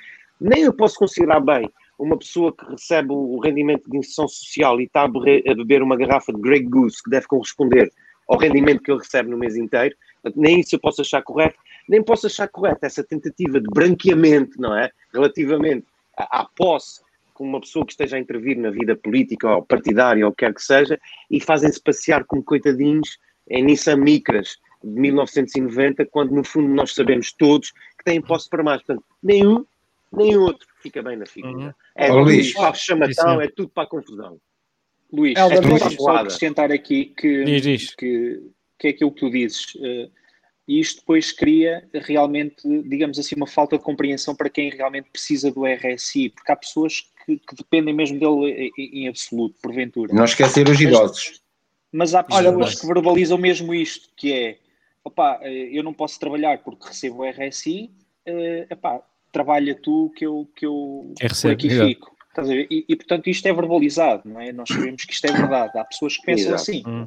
nem eu posso considerar bem uma pessoa que recebe o rendimento de inserção social e está a beber uma garrafa de Grey Goose, que deve corresponder ao rendimento que ele recebe no mês inteiro, nem isso eu posso achar correto, nem posso achar correto essa tentativa de branqueamento, não é? Relativamente à, à posse com uma pessoa que esteja a intervir na vida política ou partidária ou o que quer que seja e fazem-se passear como coitadinhos em Nissan Micras de 1990, quando no fundo nós sabemos todos que têm posse para mais. Portanto, nenhum, nem outro fica bem na figura. Uhum. É oh, tudo para a chamação, é tudo para a confusão. Luís, é, é só acrescentar aqui que, diz, diz. que, que é aquilo que tu dizes. Uh, e isto depois cria realmente, digamos assim, uma falta de compreensão para quem realmente precisa do RSI, porque há pessoas que, que dependem mesmo dele em, em, absoluto, porventura. Não esquecer os idosos. Mas, mas há pessoas que verbalizam mesmo isto, que é, opá, eh, eu não posso trabalhar porque recebo o RSI, uh, epá, trabalha tu que eu, que eu é por aqui fico. E, e, portanto isto é verbalizado, não é? Nós sabemos que isto é verdade. Há pessoas que pensam Exato. assim. Hum.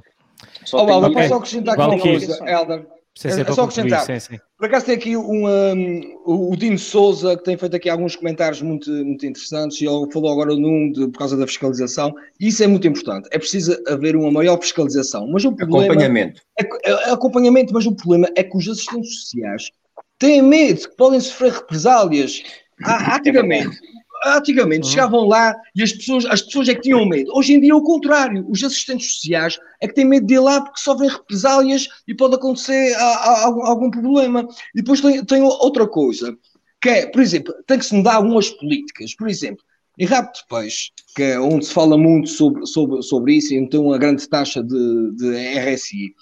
Só oh, Helder, posso acrescentar aqui uma coisa, Helder? Sim, é, só acrescentar. Sim, sim. Por acaso tem aqui um, um, o Dino Souza que tem feito aqui alguns comentários muito, muito interessantes e ele falou agora num de, por causa da fiscalização. Isso é muito importante. É preciso haver uma maior fiscalização. Mas o problema, acompanhamento. É, é, é, acompanhamento, mas o problema é que os assistentes sociais têm medo que podem sofrer represálias ativamente. Antigamente uhum. chegavam lá e as pessoas, as pessoas é que tinham medo. Hoje em dia é o contrário. Os assistentes sociais é que têm medo de ir lá porque sofrem represálias e pode acontecer a, a, a, algum problema. E depois tem, tem outra coisa, que é, por exemplo, tem que se mudar algumas políticas. Por exemplo, em Rabo de Peixe, que é onde se fala muito sobre, sobre, sobre isso, e então uma grande taxa de, de RSI.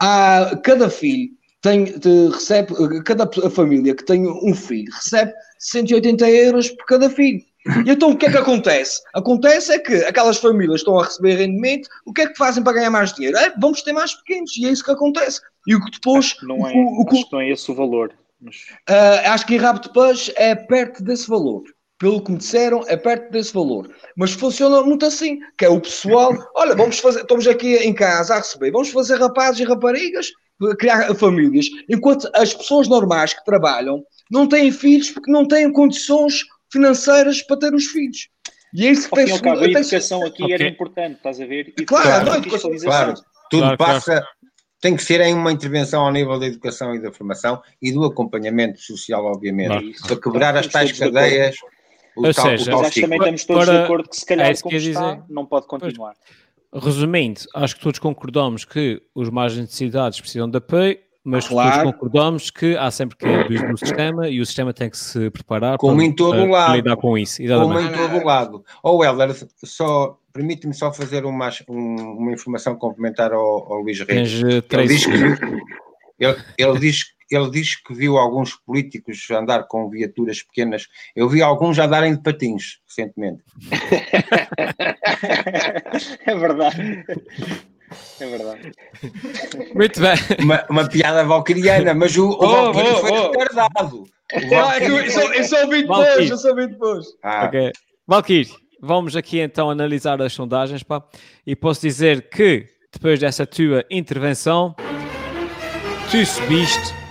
Há, cada filho tem, recebe, cada família que tem um filho recebe 180 euros por cada filho. E então o que é que acontece? Acontece é que aquelas famílias estão a receber rendimento, o que é que fazem para ganhar mais dinheiro? É, vamos ter mais pequenos, e é isso que acontece. E o que depois. Acho não é, o, o, acho que não é esse o valor. Mas... Uh, acho que em rabo de peixe é perto desse valor. Pelo que me disseram, é perto desse valor. Mas funciona muito assim, que é o pessoal, olha, vamos fazer, estamos aqui em casa a receber, vamos fazer rapazes e raparigas, criar famílias, enquanto as pessoas normais que trabalham não têm filhos porque não têm condições financeiras para ter os filhos. E é isso que tem cabo, A educação aqui okay. era importante, estás a ver? E claro, não, educação, claro, tudo claro, passa, claro. tem que ser em uma intervenção ao nível da educação e da formação e do acompanhamento social, obviamente, para quebrar as tais cadeias. O Ou tal, seja, o acho que também estamos todos para... de acordo que se calhar é como está, dizer... não pode continuar. Resumindo, acho que todos concordamos que os mais necessidades precisam de apoio mas claro. todos concordamos que há sempre que abuso do sistema e o sistema tem que se preparar Como para, em todo para, lado. lidar com isso. Exatamente. Como em todo o lado. Ou oh, Helder, só permite-me só fazer uma, um, uma informação complementar ao, ao Luís Reis. Eh, ele diz que ele, ele diz ele diz que viu alguns políticos andar com viaturas pequenas. Eu vi alguns já darem de patins recentemente. é verdade. É verdade. Muito bem. Uma, uma piada valquiriana, mas o, o oh, Valkyrie oh, foi oh. retardado. Eu sou ouvi depois, eu sou ouvi depois. Ah. Okay. Valkyrie, vamos aqui então analisar as sondagens, pá, e posso dizer que depois dessa tua intervenção, tu subiste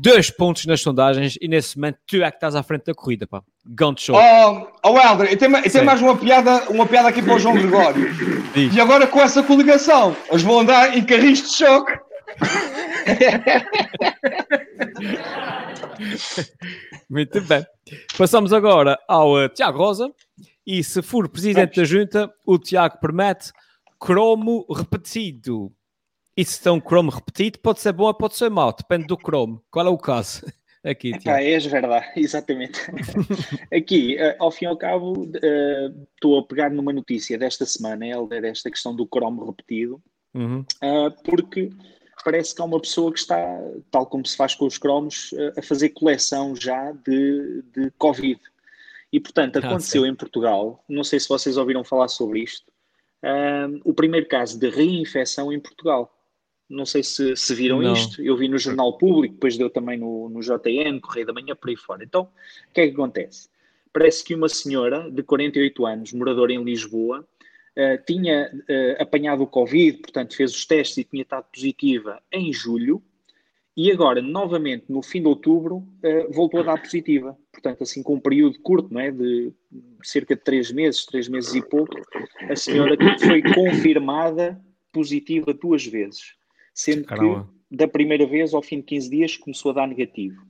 dois pontos nas sondagens e nesse momento tu é que estás à frente da corrida, pá. Gantt show. Oh, oh Helder, eu tenho, eu tenho mais uma piada, uma piada aqui para o João Gregório. Diz. E agora com essa coligação, eles vão andar em carris de choque. Muito bem. Passamos agora ao uh, Tiago Rosa. E se for presidente Vamos. da junta, o Tiago promete cromo repetido. E se tem um Chrome repetido, pode ser bom ou pode ser mau, depende do Chrome. Qual é o caso? Aqui, ah, é verdade, exatamente. Aqui, uh, ao fim e ao cabo, uh, estou a pegar numa notícia desta semana, Helder, desta questão do Chrome repetido, uhum. uh, porque parece que há uma pessoa que está, tal como se faz com os Chromos, a fazer coleção já de, de Covid. E, portanto, ah, aconteceu ah, em Portugal, não sei se vocês ouviram falar sobre isto, o primeiro caso de reinfecção em Portugal. Não sei se, se viram não. isto. Eu vi no Jornal Público, depois deu também no, no JN, Correio da Manhã, por aí fora. Então, o que é que acontece? Parece que uma senhora de 48 anos, moradora em Lisboa, uh, tinha uh, apanhado o Covid, portanto fez os testes e tinha estado positiva em julho, e agora, novamente, no fim de outubro, uh, voltou a dar positiva. Portanto, assim, com um período curto, não é? De cerca de três meses, três meses e pouco, a senhora foi confirmada positiva duas vezes sendo Caramba. que da primeira vez, ao fim de 15 dias, começou a dar negativo.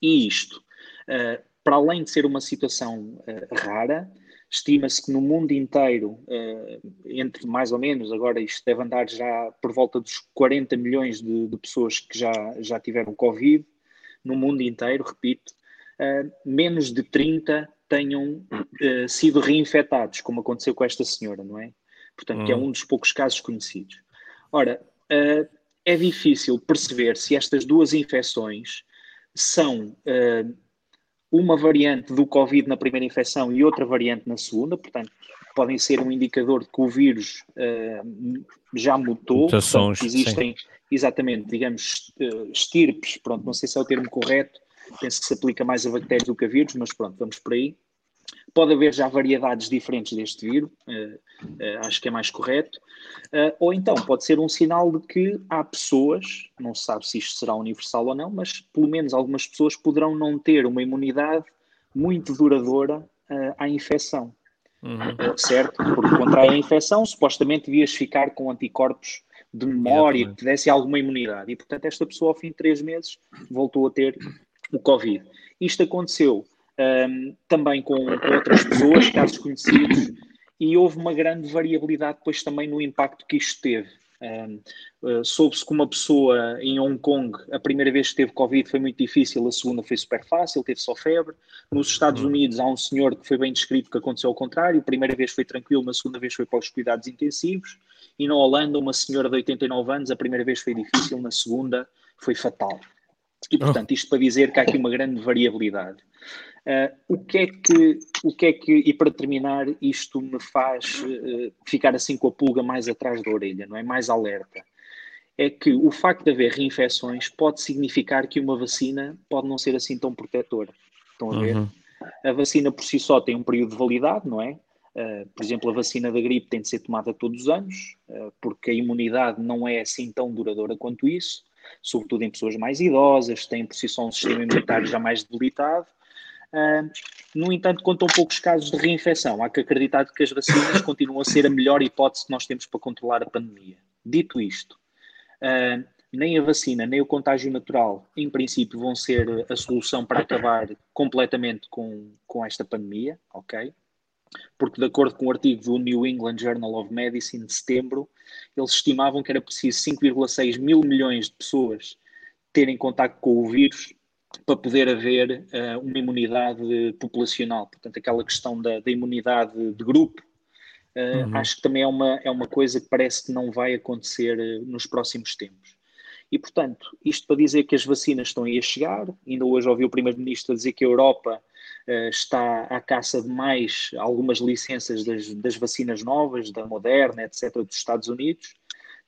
E isto, uh, para além de ser uma situação uh, rara, estima-se que no mundo inteiro, uh, entre mais ou menos, agora isto deve andar já por volta dos 40 milhões de, de pessoas que já, já tiveram Covid, no mundo inteiro, repito, menos de 30 tenham sido reinfectados, como aconteceu com esta senhora, não é? Portanto, que é hum. um dos poucos casos conhecidos. Ora, uh, é difícil perceber se estas duas infecções são uh, uma variante do Covid na primeira infecção e outra variante na segunda, portanto, podem ser um indicador de que o vírus uh, já mutou. Mutações, portanto, existem, sim. exatamente, digamos, estirpes, pronto, não sei se é o termo correto, penso que se aplica mais a bactérias do que a vírus, mas pronto, vamos por aí. Pode haver já variedades diferentes deste vírus, uh, uh, acho que é mais correto. Uh, ou então pode ser um sinal de que há pessoas, não se sabe se isto será universal ou não, mas pelo menos algumas pessoas poderão não ter uma imunidade muito duradoura à infecção. Uhum. Certo? Porque contrai a infecção, supostamente devias ficar com anticorpos de memória Exatamente. que desse alguma imunidade. E, portanto, esta pessoa, ao fim de três meses, voltou a ter o Covid. Isto aconteceu um, também com, com, outras pessoas, casos conhecidos, e houve uma grande variabilidade depois também no impacto que isto teve. Um, uh, Soube-se que uma pessoa em Hong Kong, a primeira vez que teve Covid foi muito difícil, a segunda foi super fácil, teve só febre. Nos Estados uhum. Unidos há um senhor que foi bem descrito que aconteceu ao contrário, a primeira vez foi tranquilo, na segunda vez foi para os cuidados intensivos. E na Holanda, uma senhora de 89 anos, a primeira vez foi difícil, na segunda foi fatal. E portanto, isto para dizer que há aqui uma grande variabilidade. Uh, o que é que, o que é que, e para terminar, isto me faz uh, ficar assim com a pulga mais atrás da orelha, não é? Mais alerta. É que o facto de haver reinfecções pode significar que uma vacina pode não ser assim tão protetora. Estão a ver? Uhum. A vacina por si só tem um período de validade, não é? Uh, por exemplo, a vacina da gripe tem de ser tomada todos os anos, porque a imunidade não é assim tão duradoura quanto isso, sobretudo em pessoas mais idosas, têm por si só um sistema imunitário já mais debilitado Uh, no entanto, contam poucos casos de reinfecção. Há que acreditar que as vacinas continuam a ser a melhor hipótese que nós temos para controlar a pandemia. Dito isto, nem a vacina nem o contágio natural, em princípio, vão ser a solução para acabar completamente com, com esta pandemia, ok? Porque, de acordo com o artigo do New England Journal of Medicine de setembro, eles estimavam que era preciso 5,6 mil milhões de pessoas terem contato com o vírus para poder haver uh, uma imunidade populacional. Portanto, aquela questão da, da imunidade de grupo, uh, uhum. acho que também é uma, é uma coisa que parece que não vai acontecer uh, nos próximos tempos. E, portanto, isto para dizer que as vacinas estão aí a chegar, ainda hoje ouvi o Primeiro-Ministro dizer que a Europa está à caça de mais algumas licenças das, das vacinas novas, da Moderna, etc., dos Estados Unidos.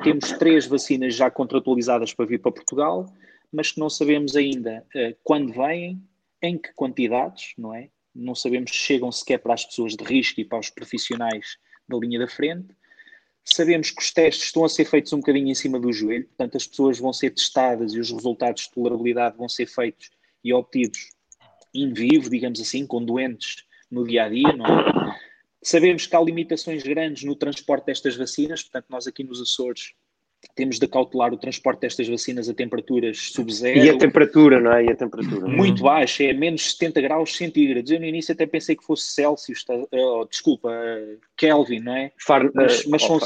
Temos três vacinas já contratualizadas para vir para Portugal mas que não sabemos ainda uh, quando vêm, em que quantidades, não é? Não sabemos se chegam sequer para as pessoas de risco e para os profissionais da linha da frente. Sabemos que os testes estão a ser feitos um bocadinho em cima do joelho, portanto, as pessoas vão ser testadas e os resultados de tolerabilidade vão ser feitos e obtidos em vivo, digamos assim, com doentes no dia a dia, não é? Sabemos que há limitações grandes no transporte destas vacinas, portanto, nós aqui nos Açores temos de cautelar o transporte destas vacinas a temperaturas sub-zero. E a temperatura, não é? E a temperatura. Muito baixa, é menos 70 graus centígrados. Eu no início até pensei que fosse Celsius, tá, oh, desculpa, Kelvin, não é? Far, mas, mas são,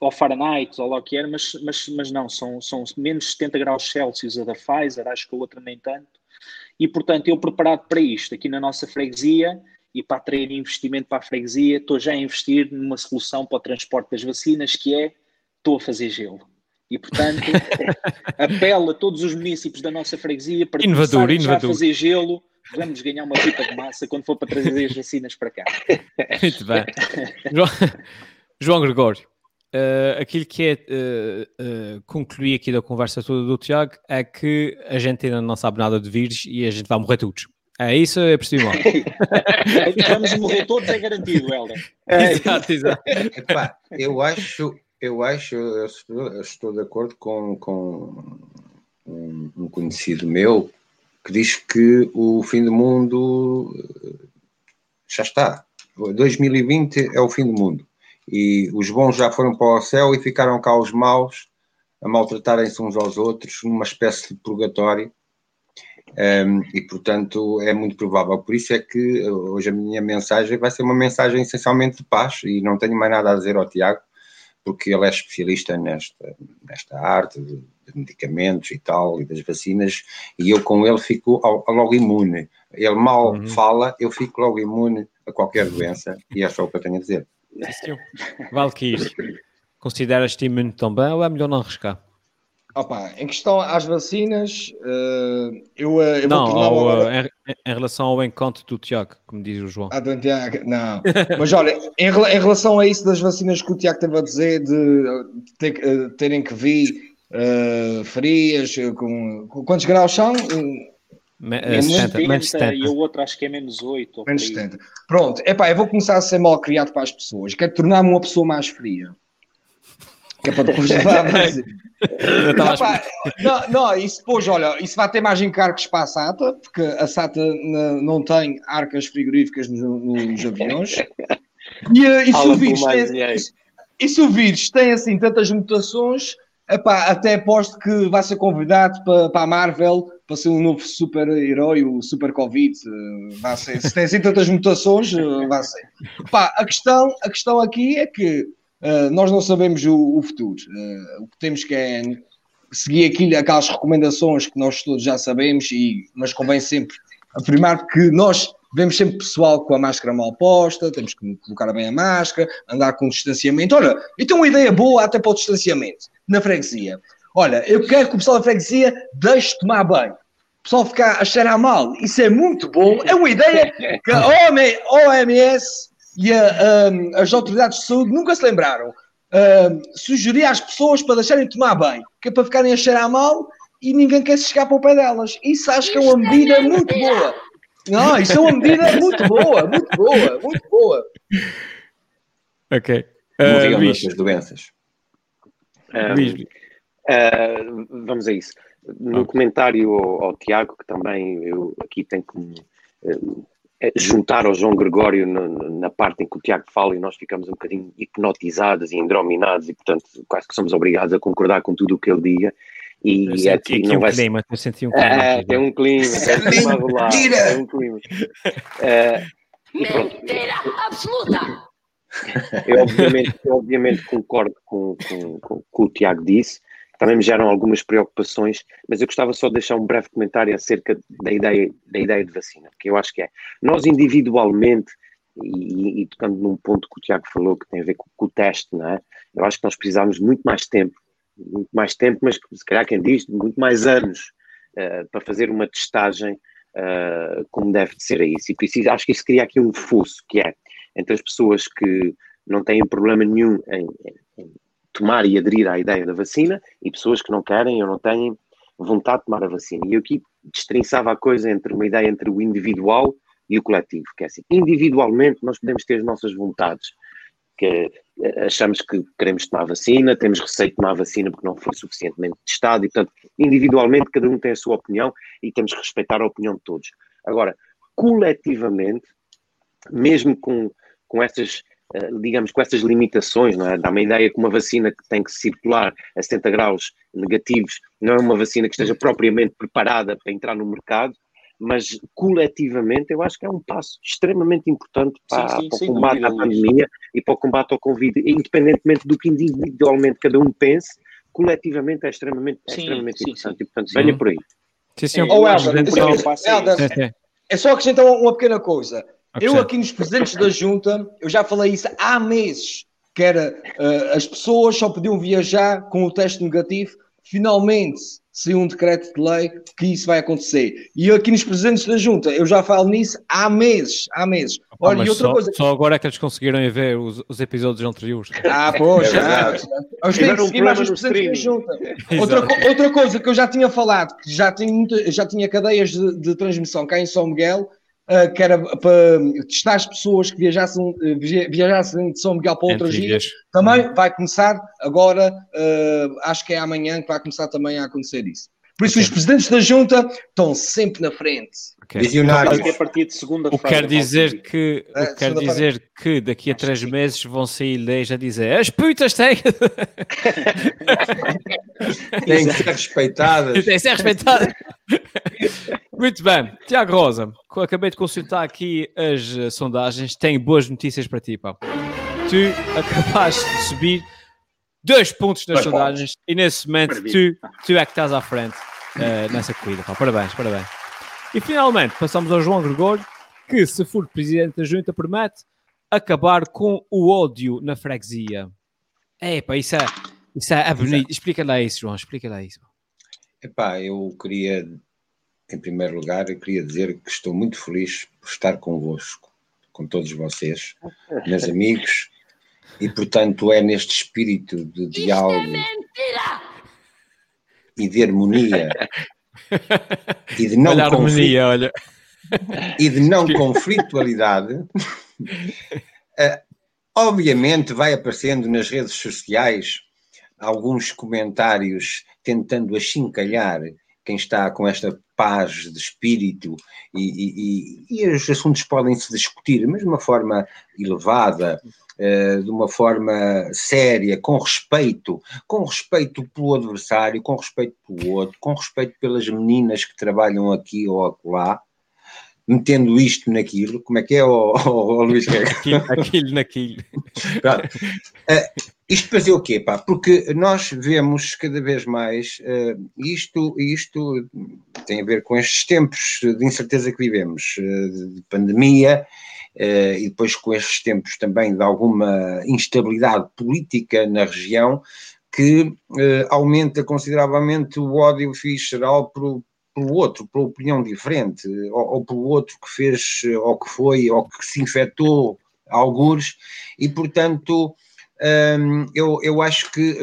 ou Fahrenheit, ou lá o que era, mas, mas, mas não, são, são menos 70 graus Celsius a da Pfizer, acho que a outra nem tanto. E portanto, eu preparado para isto, aqui na nossa freguesia, e para atrair investimento para a freguesia, estou já a investir numa solução para o transporte das vacinas, que é estou a fazer gelo. E, portanto, apelo a todos os municípios da nossa freguesia para inovador, inovador. a fazer gelo. Vamos ganhar uma pipa de massa quando for para trazer as vacinas para cá. Muito bem. João, João Gregório, uh, aquilo que é uh, uh, concluir aqui da conversa toda do Tiago é que a gente ainda não sabe nada de vírus e a gente vai morrer todos. É isso, é possível. Vamos morrer todos, é garantido, Helder. É, exato, exato. Epá, eu acho, eu acho, eu estou, eu estou de acordo com, com um, conhecido meu que diz que o fim do mundo eh, já está. 2020 é o fim do mundo. E os bons já foram para o céu e ficaram cá os maus a maltratarem-se uns aos outros numa espécie de purgatório. Um, e portanto é muito provável. Por isso é que eh, hoje a minha mensagem vai ser uma mensagem essencialmente de paz e não tenho mais nada a dizer ao Tiago porque ele é especialista nesta, nesta arte de, de medicamentos e tal, e das vacinas, e eu com ele fico ao, ao logo imune. Ele mal uhum. fala, eu fico logo imune a qualquer doença, e é só o que eu tenho a dizer. Valkyrie, consideras-te imune também ou é melhor não arriscar? Opa, em questão às vacinas, uh, eu, uh, eu não, vou ao, uh, em, em, relação ao encontro do Tiago, como diz o João. Ah, do Tiago, não. Mas olha, em, em, relação a isso das vacinas que o Tiago teve a dizer, de, de ter, uh, terem que vir frias, com, com, quantos graus são? Me, menos 70, 70, menos 70, e o outro acho que é menos 8. Menos 70. Pronto, epá, eu vou começar a ser mal criado para as pessoas. Quero tornar-me uma pessoa mais fria. Que é para depois levar não, não, isso depois, olha, isso vai ter mais encargos para a SATA, porque a SATA não tem arcas frigoríficas nos, nos aviões. E, eh, e, se o vírus tem, e se o vírus tem assim tantas mutações, epá, até aposto que vai ser convidado para, para a Marvel para ser um novo super-herói, o Super Covid. Eh, vai ser. Se tem assim tantas mutações, eh, vai ser. Epá, a, questão, a questão aqui é que uh, nós não sabemos o, o futuro. Uh, o que temos que é seguir aquilo, aquelas recomendações que nós todos já sabemos, e, mas convém sempre afirmar que nós vemos sempre pessoal com a máscara mal posta, temos que colocar bem a máscara, andar com distanciamento. Olha, eu tenho uma ideia boa até para o distanciamento, na freguesia. Olha, eu quero que o pessoal da freguesia deixe tomar banho. O pessoal ficar a cheirar mal. Isso é muito bom. É uma ideia que a OMS e a, um, as autoridades de saúde nunca se lembraram. Um, sugerir às pessoas para deixarem de tomar banho, que é para ficarem a cheirar mal e ninguém quer se chegar para o pé delas. Isso acho que é uma medida muito boa. Não, isso é uma medida muito boa, muito boa, muito boa. Ok. Uh, Luís. doenças. Um, uh, vamos a isso. No okay. comentário ao, ao, Tiago, que também eu aqui tenho que uh, juntar ao João Gregório na, na, parte em que o Tiago fala e nós ficamos um bocadinho hipnotizados e endrominados e, portanto, quase que somos obrigados a concordar com tudo o que ele diga. E eu aqui não um vai clima, eu senti um clima. É, tem um clima, tem um clima tem um clima. Uh, Mentira absoluta! Eu obviamente, eu obviamente concordo com, com, com, com o que o Tiago disse, também me geram algumas preocupações, mas eu gostava só de deixar um breve comentário acerca da ideia, da ideia de vacina, que eu acho que é, nós individualmente, e, e tocando num ponto que o Tiago falou, que tem a ver com, com o teste, não é? eu acho que nós precisamos muito mais tempo muito mais tempo, mas se calhar quem diz, muito mais anos uh, para fazer uma testagem uh, como deve de ser a isso. E isso acho que isso cria aqui um fosso, que é entre as pessoas que não têm problema nenhum em tomar e aderir à ideia da vacina e pessoas que não querem ou não têm vontade de tomar a vacina. E eu aqui destrinçava a coisa entre uma ideia entre o individual e o coletivo, que é assim, individualmente nós podemos ter as nossas vontades, que eh, achamos que queremos tomar vacina, temos receio de tomar vacina porque não foi suficientemente testado e, portanto, individualmente cada um tem a sua opinião e temos que respeitar a opinião de todos. Agora, coletivamente, mesmo com, com estas, digamos, com estas limitações, não é? dá uma ideia que uma vacina que tem que circular a 70 graus negativos não é uma vacina que esteja propriamente preparada para entrar no mercado, mas coletivamente eu acho que é um passo extremamente importante para, sim, sim, para o combate à pandemia e para o combate ao Covid, independentemente do que individualmente cada um pense, coletivamente é extremamente, é extremamente sim, importante. E, portanto, venha por aí. Sim, sim, é, oh, Helder, é só acrescentar uma pequena coisa. Eu aqui nos presentes da junta, eu já falei isso há meses, que era uh, as pessoas só podiam viajar com o teste negativo, finalmente saiu um decreto de lei que isso vai acontecer. E aqui nos presentes da junta, eu já falo nisso há meses, há meses. Olha, e outra só, coisa... só agora é que eles conseguiram ver os, os episódios anteriores. Ah, poxa, é vamos ter que seguir mais os presentes da junta. Outra, outra coisa que eu já tinha falado, que já tinha, já tinha cadeias de, de transmissão cá em São Miguel, uh, que era para testar as pessoas que viajassem, uh, viajassem de São Miguel para outras ilhas, também vai começar agora, uh, acho que é amanhã que vai começar também a acontecer isso. Por isso, okay. os presidentes da junta estão sempre na frente. Okay. Visionários. A partir de segunda-feira. O que quer dizer que, o que quer dizer que daqui a três meses vão sair leis a dizer as putas têm. têm que ser respeitadas. Têm que ser respeitadas. Muito bem. Tiago Rosa, acabei de consultar aqui as uh, sondagens. Tenho boas notícias para ti, pá. Tu acabaste de subir dois pontos nas sondagens e nesse momento tu, tu é que estás à frente uh, nessa corrida. Pá. Parabéns, parabéns. E finalmente passamos ao João Gregório, que se for presidente da junta promete acabar com o ódio na freguesia. Epá, isso é, isso é, é bonito. Explica lá isso, João, explica lá isso. Epá, eu queria, em primeiro lugar, eu queria dizer que estou muito feliz por estar convosco, com todos vocês, meus amigos, e, portanto, é neste espírito de diálogo é e de harmonia e de não, Olha a conflito, harmonia, olha. e de não conflitualidade, eh, obviamente vai aparecendo nas redes sociais alguns comentários tentando achincalhar quem está com esta paz de espírito e, e, e os assuntos podem se discutir, mas de uma forma elevada, uh, de uma forma séria, com respeito, com respeito pelo adversário, com respeito pelo outro, com respeito pelas meninas que trabalham aqui ou acolá, metendo isto naquilo, como é que é, oh Luís? aquilo, aquilo naquilo. Uh, isto para dizer o quê, pá? Porque nós vemos cada vez mais uh, isto, isto tem a ver com estes tempos de incerteza que vivemos, uh, de pandemia, uh, e depois com estes tempos também de alguma instabilidade política na região, que aumenta consideravelmente o ódio visceral pelo, pelo outro, pela opinião diferente, ou, ou pelo outro que fez, ou que foi, ou que se infectou algures, e portanto um, eu, eu acho que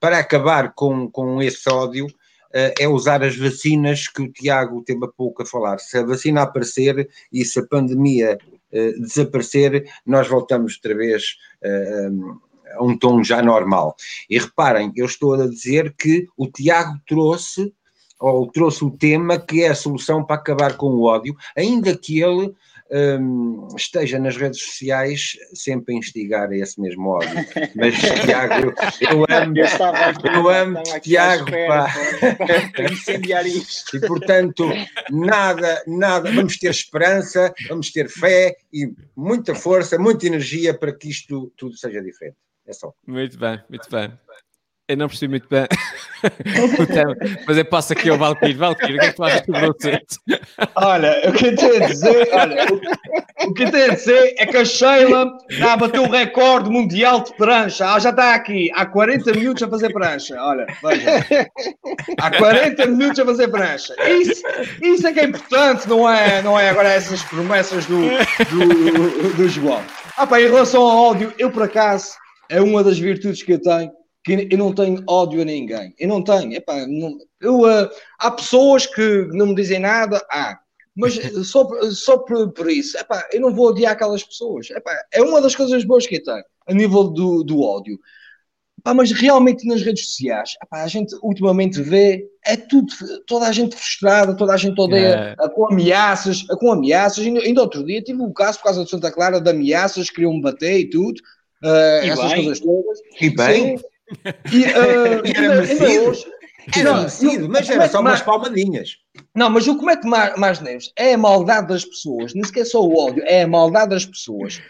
para acabar com, com esse ódio uh, é usar as vacinas que o Tiago teve há pouco a falar. Se a vacina aparecer e se a pandemia uh, desaparecer, nós voltamos outra vez uh, a um tom já normal. E reparem, eu estou a dizer que o Tiago trouxe ou trouxe o tema que é a solução para acabar com o ódio, ainda que ele um, esteja nas redes sociais sempre a instigar esse mesmo ódio. Mas, Tiago, eu amo, eu, amo Tiago, pá. Para incendiar isto. E, portanto, nada, nada, vamos ter esperança, vamos ter fé e muita força, muita energia para que isto tudo seja diferente. É só. Muito bem, muito bem. Eu não percebi muito bem mas eu passo aqui ao Valkyrie. Valkyrie, o que é que tu achas sobre o assunto? Olha, o que eu tenho a dizer, olha, o, o que eu tenho a dizer é que a Sheila já bateu o recorde mundial de prancha. Ela já está aqui há 40 minutos a fazer prancha. Olha, veja. Há 40 minutos a fazer prancha. Isso, isso é que é importante, não é, não é agora essas promessas do, do, do João. Ah, pá, em relação ao áudio, eu por acaso, é uma das virtudes que eu tenho que eu não tenho ódio a ninguém. Eu não tenho. Epá, não, eu, uh, há pessoas que não me dizem nada, há. Mas só, só por, por isso, epá, eu não vou odiar aquelas pessoas. Epá, é uma das coisas boas que eu tenho, a nível do, do ódio. Epá, mas realmente nas redes sociais, epá, a gente ultimamente vê, é tudo, toda a gente frustrada, toda a gente odeia, é. com ameaças, com ameaças. Ainda, ainda outro dia tive um caso por causa de Santa Clara de ameaças, queriam me bater e tudo. Uh, e essas bem. coisas todas. E bem. Sim, e, uh, era merecido. Era merecido, mas era só umas palmadinhas. Não, mas o que mete mais, mais neves é a maldade das pessoas, nem sequer só o ódio, é a maldade das pessoas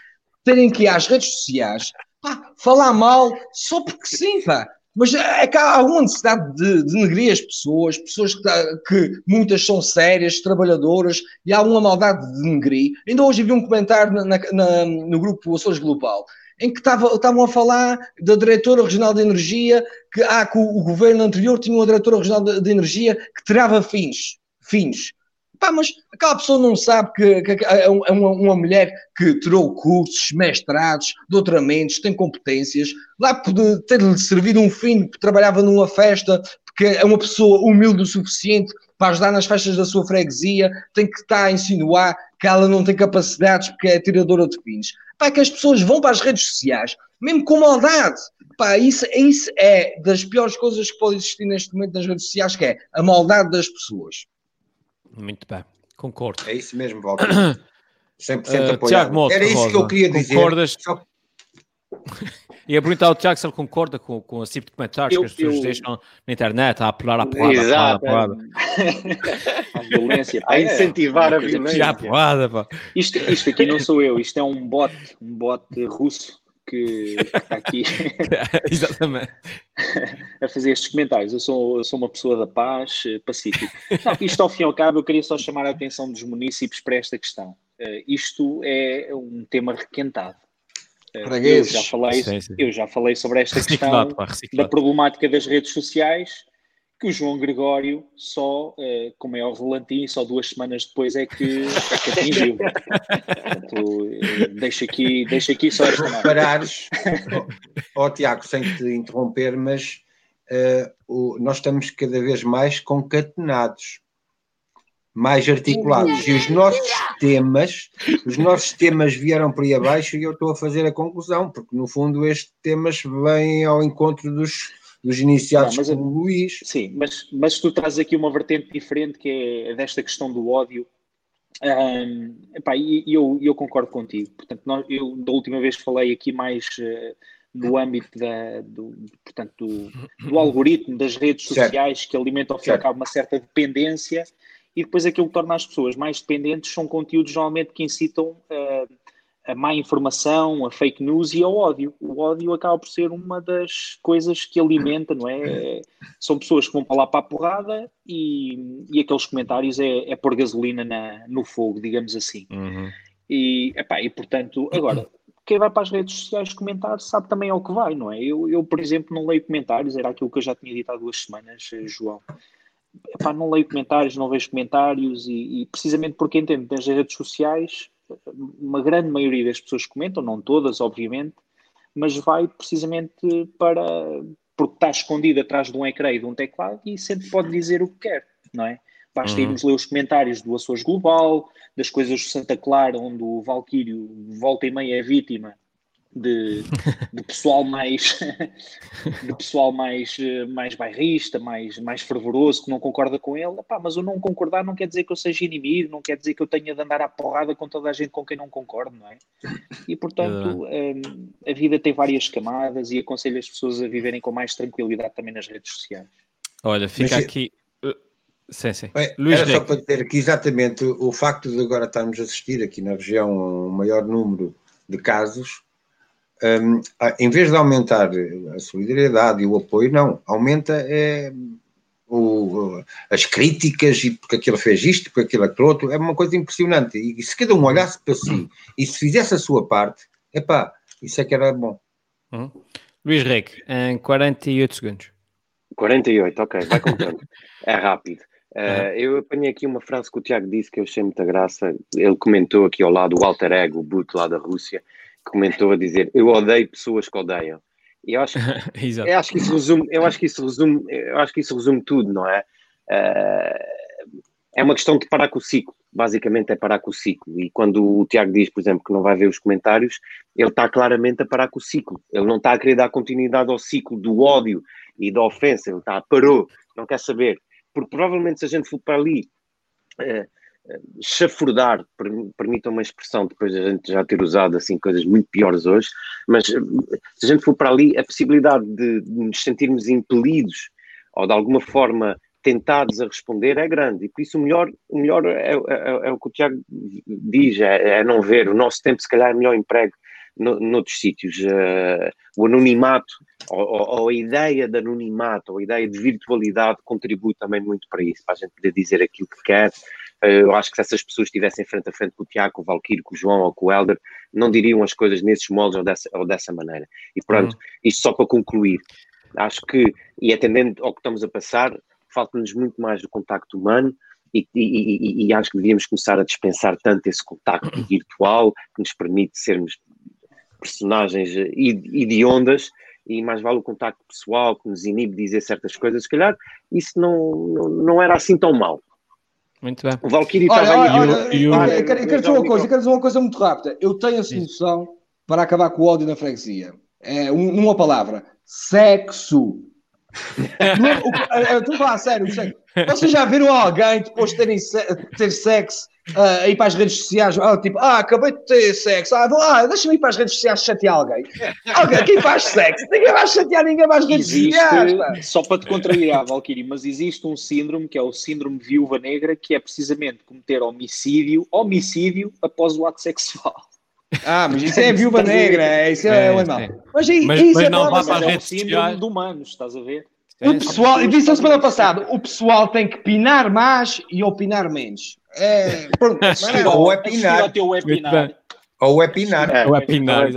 terem que ir às redes sociais pá, falar mal só porque sim, pá. Mas é que há alguma necessidade de, de denegrir as pessoas, pessoas que, tá, que, muitas são sérias, trabalhadoras, e há alguma maldade de denegrir. Ainda hoje vi um comentário na, na, no grupo Açores Global em que estavam a falar da diretora regional de energia, que, ah, que o, o, governo anterior tinha uma diretora regional de, de energia que tirava fins. fins. Pá, mas aquela pessoa não sabe que, que, que é uma, uma, mulher que tirou cursos, mestrados, doutoramentos, tem competências, lá pode ter-lhe servido um filho que trabalhava numa festa, porque é uma pessoa humilde o suficiente para ajudar nas festas da sua freguesia, tem que estar a insinuar que ela não tem capacidades porque é tiradora de fins pá, que as pessoas vão para as redes sociais, mesmo com maldade. Pá, isso, isso é das piores coisas que pode existir neste momento nas redes sociais, que é a maldade das pessoas. Muito bem, concordo. É isso mesmo, Walter. 100% uh, apoiado. Moto, Era isso Rosa. que eu queria dizer. Concordas? Só... E a perguntar ao Tiago se ele concorda com, com esse tipo de comentários eu, que as pessoas eu... deixam na internet a apelar à porrada, Exato, à porrada, à violência, a incentivar é, a violência. À porrada, pá. Isto, isto aqui não sou eu, isto é um bot, um bot russo que, está aqui Exatamente. a fazer estes comentários. Eu sou, eu sou uma pessoa da paz, eh, pacífico. Não, isto ao fim e ao cabo, eu queria só chamar a atenção dos municípios para esta questão. Uh, isto é um tema requentado. Eu já, falei, sim, sim. eu já falei sobre esta questão da problemática das redes sociais, que o João Gregório só, eh, com maior relantinho, só duas semanas depois é que, é que atingiu. Portanto, eh, deixa aqui, deixa aqui só esta parares, ó oh, Tiago, sem te interromper, mas uh, o, nós estamos cada vez mais concatenados, mais articulados. E os nossos temas, os nossos temas vieram por aí abaixo e eu estou a fazer a conclusão, porque no fundo estes temas vêm ao encontro dos, dos iniciados não, pelo Luís. Sim, mas, mas tu trazes aqui uma vertente diferente que é desta questão do ódio. Um, epá, e eu, eu concordo contigo. Portanto, nós, eu da última vez falei aqui mais uh, no âmbito da, do, portanto, do, do, algoritmo das redes sociais certo. que alimentam ao fim e ao cabo uma certa dependência e depois aquilo que torna as pessoas mais dependentes são conteúdos normalmente que incitam uh, a má informação, a fake news e ao ódio. O ódio acaba por ser uma das coisas que alimenta, não é? São pessoas que vão para lá para a porrada e, e aqueles comentários é, é pôr gasolina na, no fogo, digamos assim. Uhum. E, epá, e portanto, agora, quem vai para as redes sociais comentar sabe também ao que vai, não é? Eu, eu, por exemplo, não leio comentários, era aquilo que eu já tinha dito há duas semanas, eh, João. Epá, não leio comentários, não vejo comentários e, e precisamente porque entendo que nas redes sociais uma grande maioria das pessoas comentam, não todas, obviamente, mas vai precisamente para porque está escondido atrás de um ecrã e de um teclado e sempre pode dizer o que quer, não é? Basta uhum. irmos ler os comentários do Açores Global, das coisas de Santa Clara, onde o Valquírio volta e meia é vítima de, de pessoal mais de pessoal mais, mais bairrista, mais, mais fervoroso, que não concorda com ele, Epá, mas o não concordar não quer dizer que eu seja inimigo, não quer dizer que eu tenha de andar à porrada com toda a gente com quem não concordo, não é? E portanto um, a vida tem várias camadas e aconselho as pessoas a viverem com mais tranquilidade também nas redes sociais. Olha, fica mas, aqui. Uh, sim, sim. Bem, Luís era só para dizer que exatamente o facto de agora estarmos a assistir aqui na região um maior número de casos um, em vez de aumentar a solidariedade e o apoio, não, aumenta é, o, as críticas e porque aquilo fez isto, porque aquilo aquilo outro, é uma coisa impressionante. E, se cada um olhasse para si e se fizesse a sua parte, epá, isso é que era bom. Uhum. Luís Reque, em 48 segundos. 48, ok, vai contando. é rápido. Uh, eu apanhei aqui uma frase que o Tiago disse que eu achei muita graça. Ele comentou aqui ao lado o alter ego, o Buto lá da Rússia comentou a dizer eu odeio pessoas que odeiam. E eu acho, eu acho que isso resume, eu acho que isso resume, eu acho que isso resume tudo, não é? Uh, é uma questão de parar com o ciclo, basicamente é parar com o ciclo. E quando o Tiago diz, por exemplo, que não vai ver os comentários, ele está claramente a parar com o ciclo. Ele não está a querer dar continuidade ao ciclo do ódio e da ofensa, ele está, parou, não quer saber. Porque provavelmente se a gente for para ali uh, chafurdar, permitam uma expressão, depois de a gente já ter usado assim coisas muito piores hoje, mas eh, se a gente for para ali, a possibilidade de, de nos sentirmos impelidos ou de alguma forma tentados a responder é grande. E por isso o melhor, o melhor é, é, é o que o Tiago diz, é, é, não ver. O nosso tempo, se calhar, é melhor emprego no, noutros sítios. Uh, o anonimato, ou, ou, a ideia de anonimato, ou a ideia de virtualidade contribui também muito para isso, para a gente poder dizer aquilo que quer, eu acho que se essas pessoas estivessem frente a frente com o Tiago, com o Valquírio, com o João ou com o Helder, não diriam as coisas nesses moldes ou dessa, ou dessa maneira. E pronto, uhum. isto só para concluir. Acho que, e atendendo ao que estamos a passar, falta-nos muito mais do contacto humano e, e, e, e, acho que devíamos começar a dispensar tanto esse contacto virtual que nos permite sermos personagens ondas e mais vale o contacto pessoal que nos inibe dizer certas coisas. Se calhar isso não, não, não era assim tão mal. Muito bem. O Valkyrie estava aí. Olha, e o... eu, quero, quero dizer uma coisa, quero dizer uma coisa muito rápida. Eu tenho a solução Sim. para acabar com o ódio na freguesia. É uma palavra: sexo. Estou a falar sério, vocês já viram alguém depois de terem, ter sexo uh, ir para as redes sociais? Ah, tipo, ah, acabei de ter sexo, ah, ah deixa-me ir para as redes sociais chatear alguém. Alguém, quem faz sexo? Ninguém vai chatear ninguém as redes existe, sociais. Pá. Só para te contrariar, Valkyrie, mas existe um síndrome que é o síndrome de viúva negra, que é precisamente cometer homicídio, homicídio após o ato sexual. Ah, mas isso é viúva negra, é, isso é, é alemão. Mas, mas, mas é não vá para as redes sociais. de humanos, estás a ver? O pessoal, e disse a semana passada, o pessoal tem que pinar mais e opinar menos. É, pronto, é, ou é pinar. Ou é pinar. É, ou é pinar.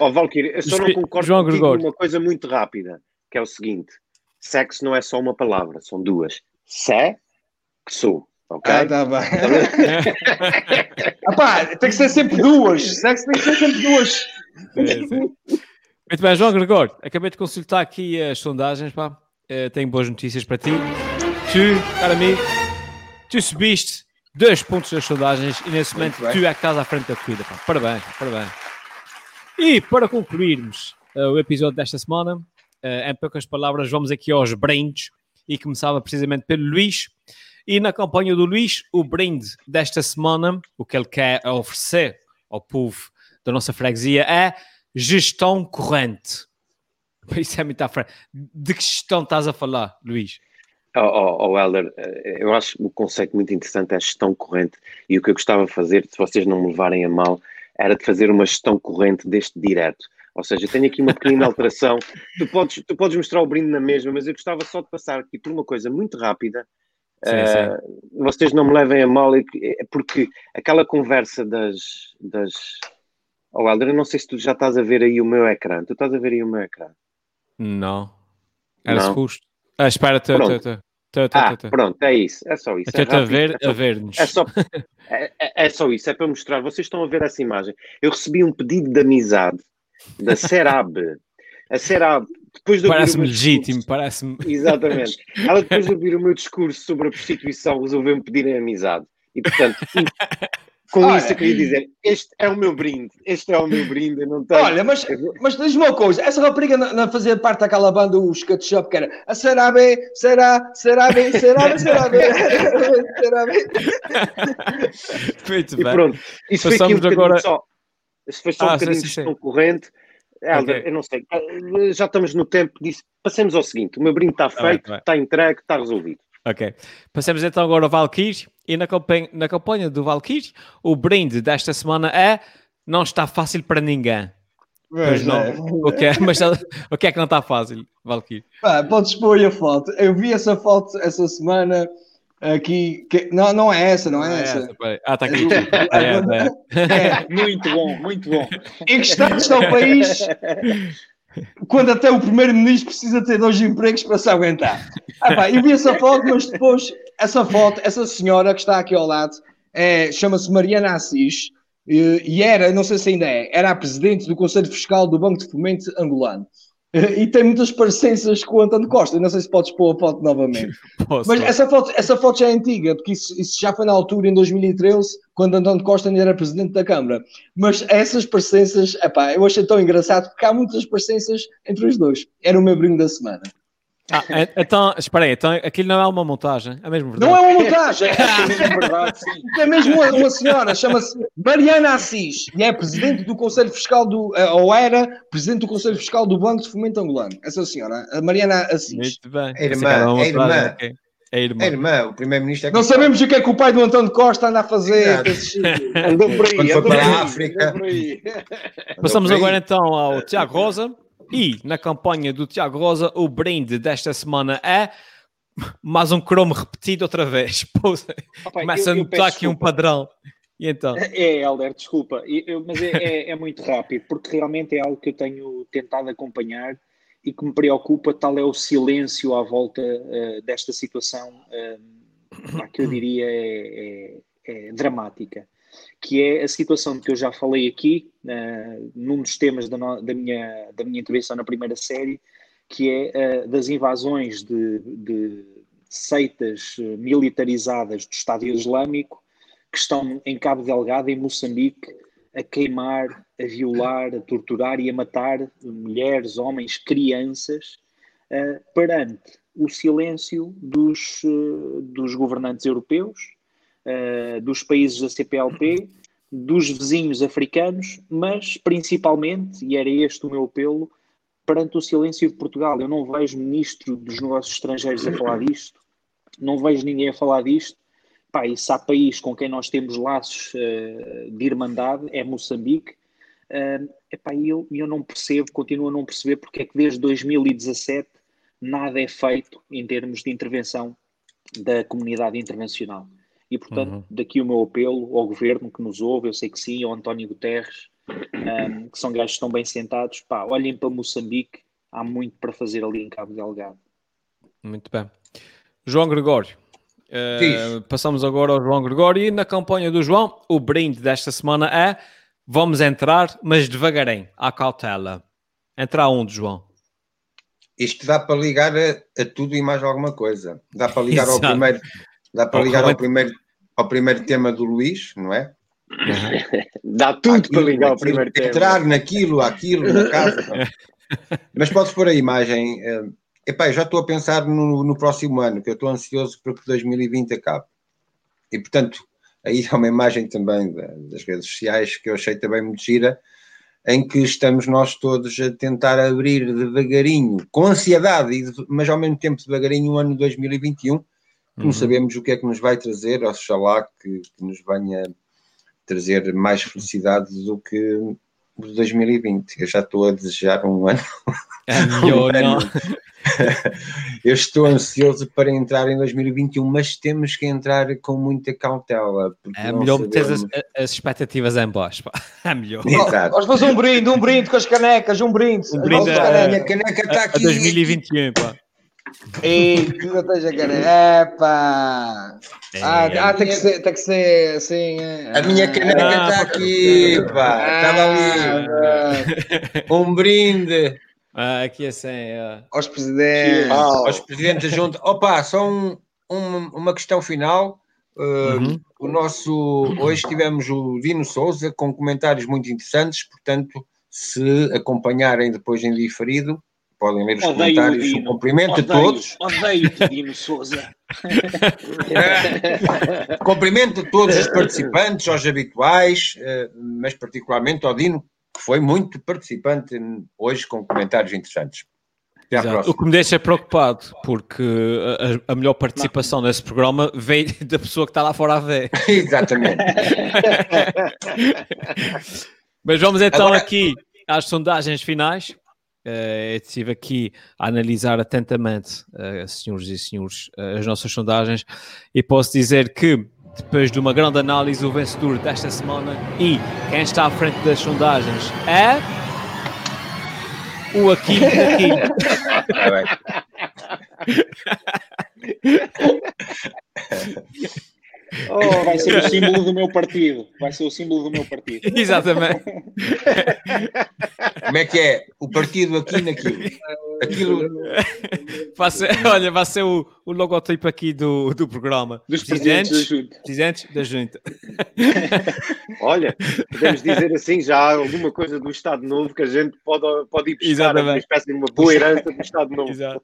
Ó, oh, Valkyrie, eu só não concordo João com uma coisa muito rápida, que é o seguinte: sexo não é só uma palavra, são duas. Sé, que sou. Ok? Ah, tá bem. Apá, tem que ser sempre duas. Sexo tem que ser sempre duas. É, Muito bem, João Gregor, acabei de consultar aqui as sondagens, pá. uh, tenho boas notícias para ti. Tu, cara amigo, tu subiste dois pontos das sondagens e nesse momento tu é que estás à frente da corrida. Pá. Parabéns, parabéns. E para concluirmos uh, o episódio desta semana, uh, em poucas palavras, vamos aqui aos brindes e começava precisamente pelo Luís. E na campanha do Luís, o brinde desta semana, o que ele quer oferecer ao povo da nossa freguesia é gestão corrente. Isso é muito à frente. De que gestão estás a falar, Luís? Oh, oh, oh, Helder, eh, eu acho o conceito muito interessante é a gestão corrente e o que eu gostava de fazer, se vocês não me levarem a mal, era de fazer uma gestão corrente deste direto. Ou seja, tenho aqui uma pequena alteração. Tu podes, tu podes mostrar o brinde na mesma, mas eu gostava só de passar aqui por uma coisa muito rápida. Sim, uh, sim. Vocês não me levem a mal, é porque aquela conversa das. das... Oh, Helder, eu não sei se tu já estás a ver aí o meu ecrã. Tu estás a ver aí o meu ecrã? Não. Era suposto. Ah, espera, tô, tô, tô. Tô, tô, ah, pronto, é isso, é só isso. Até é a ver, é só, a ver-nos. É só, é, é, é, só isso, é para mostrar. Vocês estão a ver essa imagem. Eu recebi um pedido de amizade da Serab. A Serab, depois de Parece-me legítimo, parece-me. Exatamente. Ela, depois de ouvir o meu discurso sobre a prostituição, resolveu-me pedir amizade. E, portanto, com Olha, isso eu queria dizer, este é o meu brinde, este é o meu brinde, eu não tenho... Olha, mas, mas diz-me uma coisa, essa rapariga não fazia parte daquela banda, os Cut Shop, que era a será B, será, será B, será B, será B, será B. Muito e bem. pronto, isso Passamos foi aqui um agora... só, isso foi só ah, um bocadinho de gestão corrente, Helder, okay. eu não sei, já estamos no tempo disso, passemos ao seguinte, o meu brinde está feito, está tá entregue, está resolvido. Ok. Passemos então agora ao Valkyrie. E na campanha, na campanha do Valkyrie, o brinde desta semana é não está fácil para ninguém. Pois não. É. O, que é, mas, o que é que não está fácil, Valkyrie? Ah, podes pôr a foto. Eu vi essa foto essa semana aqui. Que, não, não é essa, não é, não é essa. essa ah, está aqui. é, é, é. Muito bom, muito bom. Em que estado está o país quando até o primeiro-ministro precisa ter dois empregos para se aguentar. Ah, pá, eu vi essa foto, mas depois, essa foto, essa senhora que está aqui ao lado, é, chama-se Mariana Assis, e, e era, não sei se ainda é, era a presidente do Conselho Fiscal do Banco de Fomento angolano. E tem muitas parecenças com o António Costa. não sei se podes pôr a foto novamente. Posso, Mas essa foto, essa foto já é antiga, porque isso, isso, já foi na altura, em 2013, quando António Costa ainda era presidente da Câmara. Mas essas parecenças, epá, eu achei tão engraçado, porque há muitas parecenças entre os dois. Era o meu brinco da semana. Ah, é, então, espera aí, então aquilo não é uma montagem, é mesmo verdade? Não é uma montagem, é mesmo verdade, sim. É mesmo uma, uma senhora, chama-se Mariana Assis, e é presidente do Conselho Fiscal do, eh, ou era presidente do Conselho Fiscal do Banco de Fomento Angolano. Essa senhora, a Mariana Assis. Muito bem. É irmã, é irmã. Okay. É irmã. É irmã, o primeiro-ministro é Não sabemos o que é que o pai do António Costa anda a fazer. Andou por aí. Quando foi para a África. Passamos agora então ao Tiago Rosa. E na campanha do Tiago Rosa, o brinde desta semana é mais um cromo repetido outra vez. Opa, Começa eu, eu a notar aqui um padrão. E então? É, Helder, desculpa, eu, mas é, é, é, muito rápido, porque realmente é algo que eu tenho tentado acompanhar e que me preocupa, tal é o silêncio à volta uh, desta situação, uh, que eu diria é, é, é dramática que é a situação que eu já falei aqui, uh, num dos temas da, no, da, minha, da minha intervenção na primeira série, que é uh, das invasões de, de, seitas militarizadas do Estado Islâmico que estão em Cabo Delgado, em Moçambique, a queimar, a violar, a torturar e a matar mulheres, homens, crianças, uh, perante o silêncio dos, dos governantes europeus, uh, dos países da CPLP, dos vizinhos africanos, mas principalmente, e era este o meu apelo, perante o silêncio de Portugal. Eu não vejo ministro dos negócios estrangeiros a falar disto, não vejo ninguém a falar disto. Pá, e se há país com quem nós temos laços uh, de irmandade, é Moçambique. Uh, epá, eu, eu não percebo, continuo a não perceber porque é que desde 2017 nada é feito em termos de intervenção da comunidade internacional. E, portanto, uhum. daqui o meu apelo ao governo que nos ouve, eu sei que sim, ao António Guterres, um, que são gajos que estão bem sentados, pá, olhem para Moçambique, há muito para fazer ali em Cabo Delgado. Muito bem. João Gregório. Uh, passamos agora ao João Gregório e na campanha do João, o brinde desta semana é vamos entrar, mas devagarinho, à cautela. Entrar onde, João? isto dá para ligar a, a, tudo e mais alguma coisa. Dá para ligar ao primeiro, dá para ligar ao primeiro, ao primeiro tema do Luís, não é? Dá tudo aquilo, para ligar ao primeiro tema. Entrar naquilo, aquilo, na casa. Mas podes pôr a imagem. Uh, epá, já estou a pensar no, no próximo ano, que eu estou ansioso para que 2020 acabe. E portanto, aí há uma imagem também das redes sociais que eu achei também muito gira, em que estamos nós todos a tentar abrir devagarinho, com ansiedade, mas ao mesmo tempo devagarinho, o ano 2021, que uhum. não sabemos o que é que nos vai trazer, oxalá que, que nos venha trazer mais felicidade do que o 2020. Eu já estou a desejar um ano. É melhor, um não. Eu estou ansioso para entrar em 2021, mas temos que entrar com muita cautela. É melhor meter as, as, expectativas em baixo. Pá. É melhor. Exato. Vamos fazer um brinde, um brinde com as canecas, um brinde. Um brinde a, a, minha caneca está aqui. A 2021, pá. E que não esteja caneca. Epá! É, ah, é, ah tem, que ser, tem que ser assim. A minha caneca está ah, aqui, pá. Estava ali. Ah, um brinde. Ah, aqui é assim. É. Aos presidentes. Oh. Aos presidentes da junta. Opa, só um, um, uma questão final. Uh, uhum. O nosso hoje tivemos o Dino Souza com comentários muito interessantes, portanto, se acompanharem depois em diferido, podem ler os odeio comentários. Um cumprimento odeio, a todos. Odeio Dino Souza. cumprimento a todos os participantes, aos habituais, uh, mas particularmente ao Dino, que foi muito participante hoje com comentários interessantes. O que me deixa preocupado, porque a, a melhor participação não. nesse programa veio da pessoa que está lá fora a ver. Exatamente. Mas vamos então Agora... aqui às sondagens finais. Uh, estive aqui a analisar atentamente, uh, senhores e senhores, uh, as nossas sondagens e posso dizer que depois de uma grande análise, o vencedor desta semana e quem está à frente das sondagens é. O Aquino Aquino. Oh, vai ser o símbolo do meu partido. Vai ser o símbolo do meu partido. Exatamente. Como é que é? O partido aqui naquilo. Aquilo. Vai ser, olha, vai ser o, o logotipo aqui do, do programa. Dos presidentes, presidentes da Junta. Presidentes da Junta. Olha, podemos dizer assim, já há alguma coisa do Estado Novo que a gente pode, pode ir buscar Exatamente. uma espécie de uma boa herança do Estado Novo. Exato.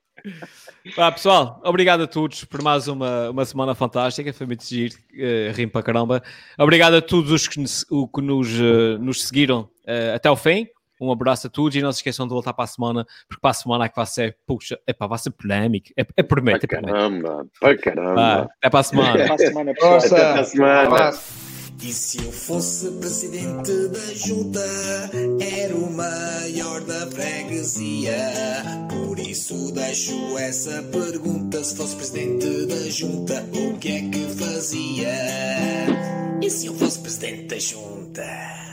Pá, pessoal, obrigado a todos por mais uma, uma semana fantástica. Foi muito giro, uh, rim para caramba. Obrigado a todos os que, nos, o, que nos, uh, nos seguiram uh, até o fim. Um abraço a todos e não se esqueçam de voltar para a semana, porque para a semana é que vai ser, puxa, epá, vai ser polémico. É, é prometo, é Caramba, para caramba. até para a semana. até para a semana. Até para a semana. E se eu fosse presidente da junta, era o maior da freguesia. Por isso deixo essa pergunta: se fosse presidente da junta, o que é que fazia? E se eu fosse presidente da junta?